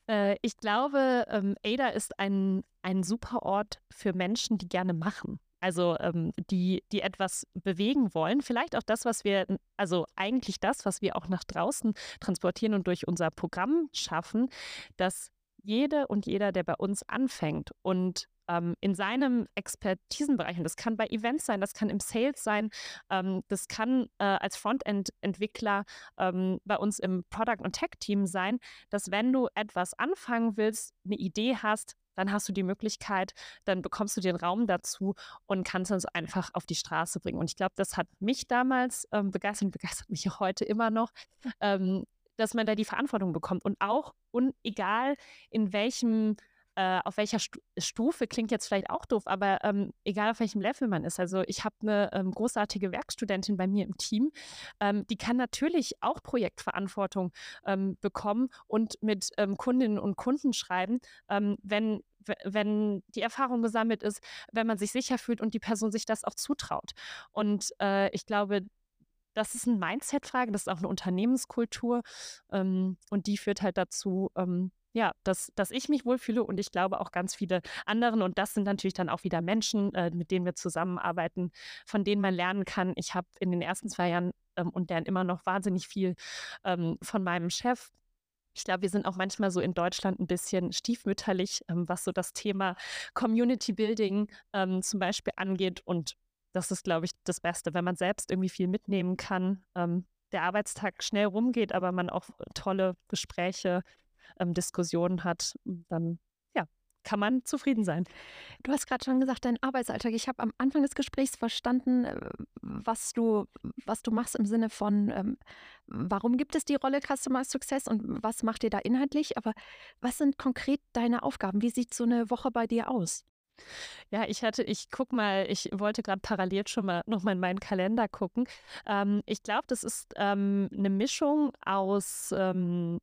Äh, ich glaube, ähm, Ada ist ein, ein super Ort für Menschen, die gerne machen. Also ähm, die, die etwas bewegen wollen. Vielleicht auch das, was wir, also eigentlich das, was wir auch nach draußen transportieren und durch unser Programm schaffen, dass jede und jeder, der bei uns anfängt und ähm, in seinem Expertisenbereich, und das kann bei Events sein, das kann im Sales sein, ähm, das kann äh, als Frontend-Entwickler ähm, bei uns im Product- und Tech-Team sein, dass wenn du etwas anfangen willst, eine Idee hast, dann hast du die Möglichkeit, dann bekommst du den Raum dazu und kannst uns einfach auf die Straße bringen. Und ich glaube, das hat mich damals ähm, begeistert und begeistert mich auch heute immer noch, ähm, dass man da die Verantwortung bekommt. Und auch, und egal in welchem äh, auf welcher Stu Stufe, klingt jetzt vielleicht auch doof, aber ähm, egal auf welchem Level man ist. Also ich habe eine ähm, großartige Werkstudentin bei mir im Team, ähm, die kann natürlich auch Projektverantwortung ähm, bekommen und mit ähm, Kundinnen und Kunden schreiben, ähm, wenn wenn die Erfahrung gesammelt ist, wenn man sich sicher fühlt und die Person sich das auch zutraut. Und äh, ich glaube, das ist eine Mindset-Frage, das ist auch eine Unternehmenskultur ähm, und die führt halt dazu, ähm, ja, dass, dass ich mich wohlfühle und ich glaube auch ganz viele anderen. Und das sind natürlich dann auch wieder Menschen, äh, mit denen wir zusammenarbeiten, von denen man lernen kann. Ich habe in den ersten zwei Jahren ähm, und lerne immer noch wahnsinnig viel ähm, von meinem Chef. Ich glaube, wir sind auch manchmal so in Deutschland ein bisschen stiefmütterlich, ähm, was so das Thema Community Building ähm, zum Beispiel angeht. Und das ist, glaube ich, das Beste, wenn man selbst irgendwie viel mitnehmen kann. Ähm, der Arbeitstag schnell rumgeht, aber man auch tolle Gespräche ähm, Diskussionen hat, dann ja, kann man zufrieden sein. Du hast gerade schon gesagt, dein Arbeitsalltag. Ich habe am Anfang des Gesprächs verstanden, äh, was du, was du machst im Sinne von, ähm, warum gibt es die Rolle Customer Success und was macht ihr da inhaltlich? Aber was sind konkret deine Aufgaben? Wie sieht so eine Woche bei dir aus? Ja, ich hatte, ich guck mal, ich wollte gerade parallel schon mal nochmal in meinen Kalender gucken. Ähm, ich glaube, das ist ähm, eine Mischung aus ähm,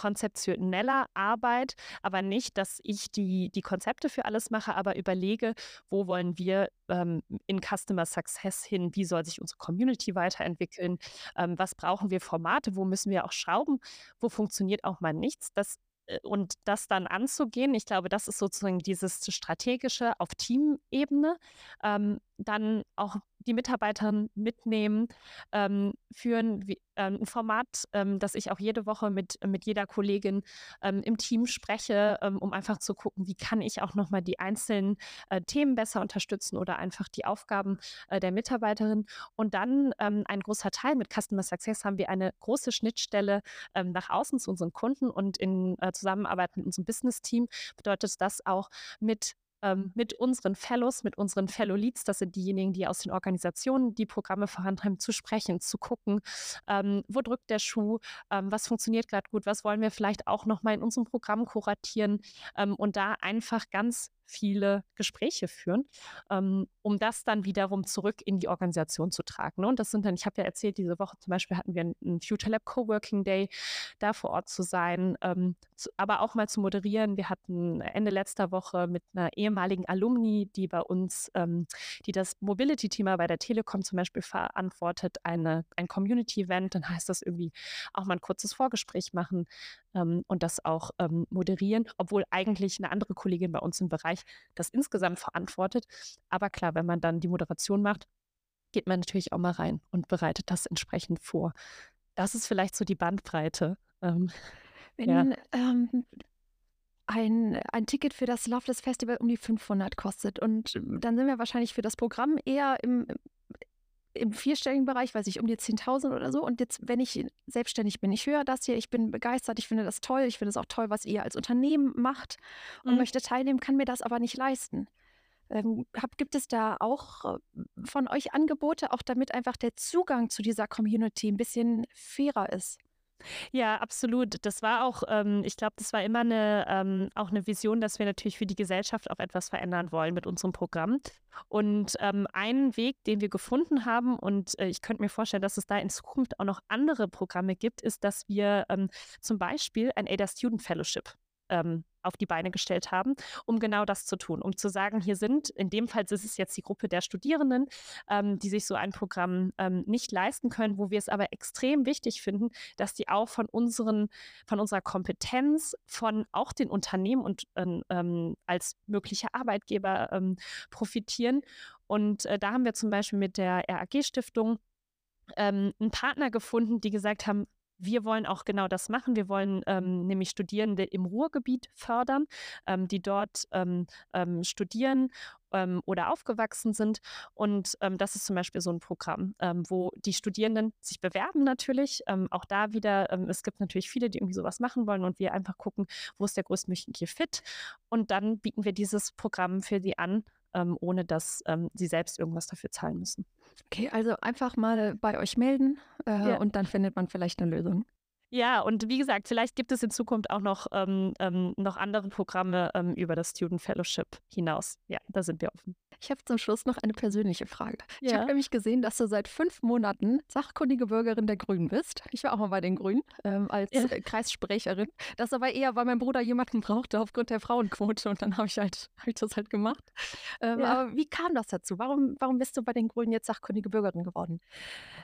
konzeptioneller Arbeit, aber nicht, dass ich die, die Konzepte für alles mache, aber überlege, wo wollen wir ähm, in Customer Success hin, wie soll sich unsere Community weiterentwickeln, ähm, was brauchen wir Formate, wo müssen wir auch schrauben, wo funktioniert auch mal nichts. Das äh, und das dann anzugehen, ich glaube, das ist sozusagen dieses strategische auf Teamebene, ähm, dann auch die Mitarbeiter mitnehmen, ähm, führen wie, ähm, ein Format, ähm, das ich auch jede Woche mit, mit jeder Kollegin ähm, im Team spreche, ähm, um einfach zu gucken, wie kann ich auch nochmal die einzelnen äh, Themen besser unterstützen oder einfach die Aufgaben äh, der Mitarbeiterin. Und dann ähm, ein großer Teil mit Customer Success haben wir eine große Schnittstelle nach außen zu unseren Kunden und in äh, Zusammenarbeit mit unserem Business-Team bedeutet das auch mit ähm, mit unseren Fellows, mit unseren Fellow Leads, das sind diejenigen, die aus den Organisationen die Programme vorantreiben, zu sprechen, zu gucken, ähm, wo drückt der Schuh, ähm, was funktioniert gerade gut, was wollen wir vielleicht auch nochmal in unserem Programm kuratieren ähm, und da einfach ganz viele Gespräche führen, ähm, um das dann wiederum zurück in die Organisation zu tragen. Ne? Und das sind dann, ich habe ja erzählt, diese Woche zum Beispiel hatten wir einen Future Lab Coworking Day, da vor Ort zu sein, ähm, zu, aber auch mal zu moderieren. Wir hatten Ende letzter Woche mit einer ehemaligen Alumni, die bei uns, ähm, die das Mobility-Thema bei der Telekom zum Beispiel verantwortet, eine, ein Community-Event. Dann heißt das irgendwie auch mal ein kurzes Vorgespräch machen ähm, und das auch ähm, moderieren, obwohl eigentlich eine andere Kollegin bei uns im Bereich das insgesamt verantwortet. Aber klar, wenn man dann die Moderation macht, geht man natürlich auch mal rein und bereitet das entsprechend vor. Das ist vielleicht so die Bandbreite. Ähm, wenn ja. ähm, ein, ein Ticket für das Loveless Festival um die 500 kostet und dann sind wir wahrscheinlich für das Programm eher im, im vierstelligen Bereich, weiß ich, um die 10.000 oder so. Und jetzt, wenn ich selbstständig bin, ich höre das hier, ich bin begeistert, ich finde das toll, ich finde es auch toll, was ihr als Unternehmen macht und mhm. möchte teilnehmen, kann mir das aber nicht leisten. Ähm, hab, gibt es da auch äh, von euch Angebote, auch damit einfach der Zugang zu dieser Community ein bisschen fairer ist? Ja, absolut. Das war auch, ähm, ich glaube, das war immer eine, ähm, auch eine Vision, dass wir natürlich für die Gesellschaft auch etwas verändern wollen mit unserem Programm. Und ähm, ein Weg, den wir gefunden haben, und äh, ich könnte mir vorstellen, dass es da in Zukunft auch noch andere Programme gibt, ist, dass wir ähm, zum Beispiel ein ADA Student Fellowship ähm, auf die Beine gestellt haben, um genau das zu tun, um zu sagen, hier sind, in dem Fall ist es jetzt die Gruppe der Studierenden, ähm, die sich so ein Programm ähm, nicht leisten können, wo wir es aber extrem wichtig finden, dass die auch von unseren, von unserer Kompetenz, von auch den Unternehmen und ähm, ähm als mögliche Arbeitgeber ähm, profitieren. Und äh, da haben wir zum Beispiel mit der RAG-Stiftung ähm, einen Partner gefunden, die gesagt haben, wir wollen auch genau das machen. Wir wollen ähm, nämlich Studierende im Ruhrgebiet fördern, ähm, die dort ähm, ähm studieren ähm, oder aufgewachsen sind. Und ähm, das ist zum Beispiel so ein Programm, wo die Studierenden sich bewerben natürlich. auch da wieder, es gibt natürlich viele, die irgendwie sowas machen wollen und wir einfach gucken, wo ist der größtmögliche Fit. Und dann bieten wir dieses Programm für sie an, ohne dass sie selbst irgendwas dafür zahlen müssen. Okay, also einfach mal bei euch melden äh, ja. und dann findet man vielleicht eine Lösung. Ja, und wie gesagt, vielleicht gibt es in Zukunft auch noch, ähm, ähm, noch andere Programme ähm, über das Student Fellowship hinaus. Ja, da sind wir offen. Ich habe zum Schluss noch eine persönliche Frage. Ja. Ich habe nämlich gesehen, dass du seit fünf Monaten sachkundige Bürgerin der Grünen bist. Ich war auch mal bei den Grünen ähm, als ja. Äh, Kreissprecherin. Das aber eher, weil mein Bruder jemanden brauchte aufgrund der Frauenquote und dann habe ich, halt, hab ich das halt gemacht. Ähm, ja. Aber wie kam das dazu? Warum, warum bist du bei den Grünen jetzt sachkundige Bürgerin geworden?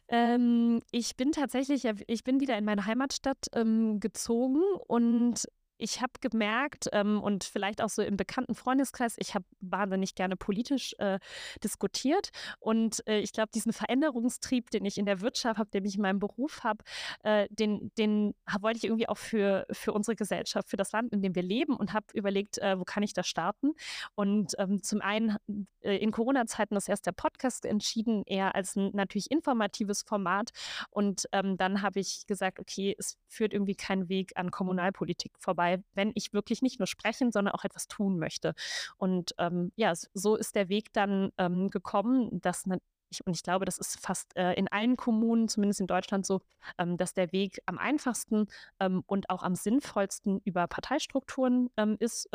Ähm, ich bin tatsächlich, ich bin wieder in meine Heimatstadt ähm, gezogen und ich habe gemerkt ähm, und vielleicht auch so im bekannten Freundeskreis, ich habe wahnsinnig gerne politisch äh, diskutiert und äh, ich glaube, diesen Veränderungstrieb, den ich in der Wirtschaft habe, den ich in meinem Beruf habe, äh, den, den wollte ich irgendwie auch für, für unsere Gesellschaft, für das Land, in dem wir leben und habe überlegt, äh, wo kann ich da starten? Und ähm, zum einen äh, in Corona-Zeiten das erst der Podcast entschieden, eher als ein natürlich informatives Format und ähm, dann habe ich gesagt, okay, es führt irgendwie kein Weg an Kommunalpolitik vorbei dabei, wenn ich wirklich nicht nur sprechen, sondern auch etwas tun möchte. Und ähm, ja, so ist der Weg dann ähm, gekommen, dass ich, und ich glaube, das ist fast äh, in allen Kommunen, zumindest in Deutschland so, ähm, dass der Weg am einfachsten ähm, und auch am sinnvollsten über Parteistrukturen ähm, ist.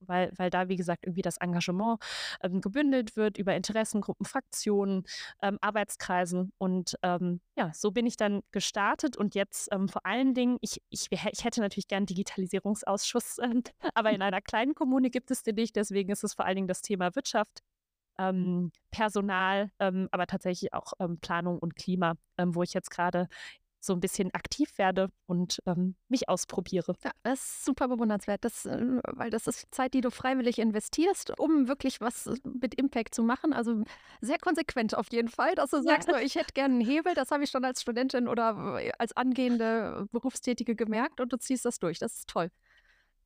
Weil, weil da, wie gesagt, irgendwie das Engagement ähm, gebündelt wird über Interessengruppen, Fraktionen, ähm, Arbeitskreisen. Und ähm, ja, so bin ich dann gestartet und jetzt ähm, vor allen Dingen, ich, ich, ich hätte natürlich gern Digitalisierungsausschuss, äh, aber in einer kleinen Kommune gibt es den nicht, deswegen ist es vor allen Dingen das Thema Wirtschaft. Ähm, Personal, ähm, aber tatsächlich auch Planung und Klima, wo ich jetzt gerade so ein bisschen aktiv werde und ähm, mich ausprobiere. Ja, das ist super bewundernswert, das, äh, weil das ist Zeit, die du freiwillig investierst, um wirklich was äh, mit Impact zu machen. Also sehr konsequent auf jeden Fall, dass du sagst, ja. ich hätte gerne einen Hebel, das habe ich schon als Studentin oder äh, als angehende Berufstätige gemerkt und du ziehst das durch. Das ist toll.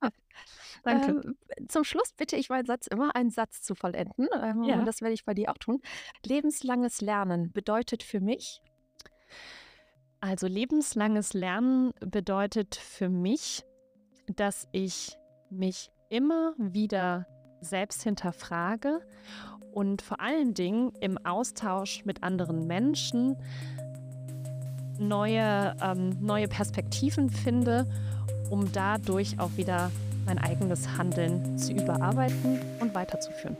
Ah, danke. Ähm, zum Schluss bitte ich meinen Satz immer, einen Satz zu vollenden. Ähm, ja. Und das werde ich bei dir auch tun. Lebenslanges Lernen bedeutet für mich, also lebenslanges Lernen bedeutet für mich, dass ich mich immer wieder selbst hinterfrage und vor allen Dingen im Austausch mit anderen Menschen neue, ähm, neue Perspektiven finde, um dadurch auch wieder mein eigenes Handeln zu überarbeiten und weiterzuführen.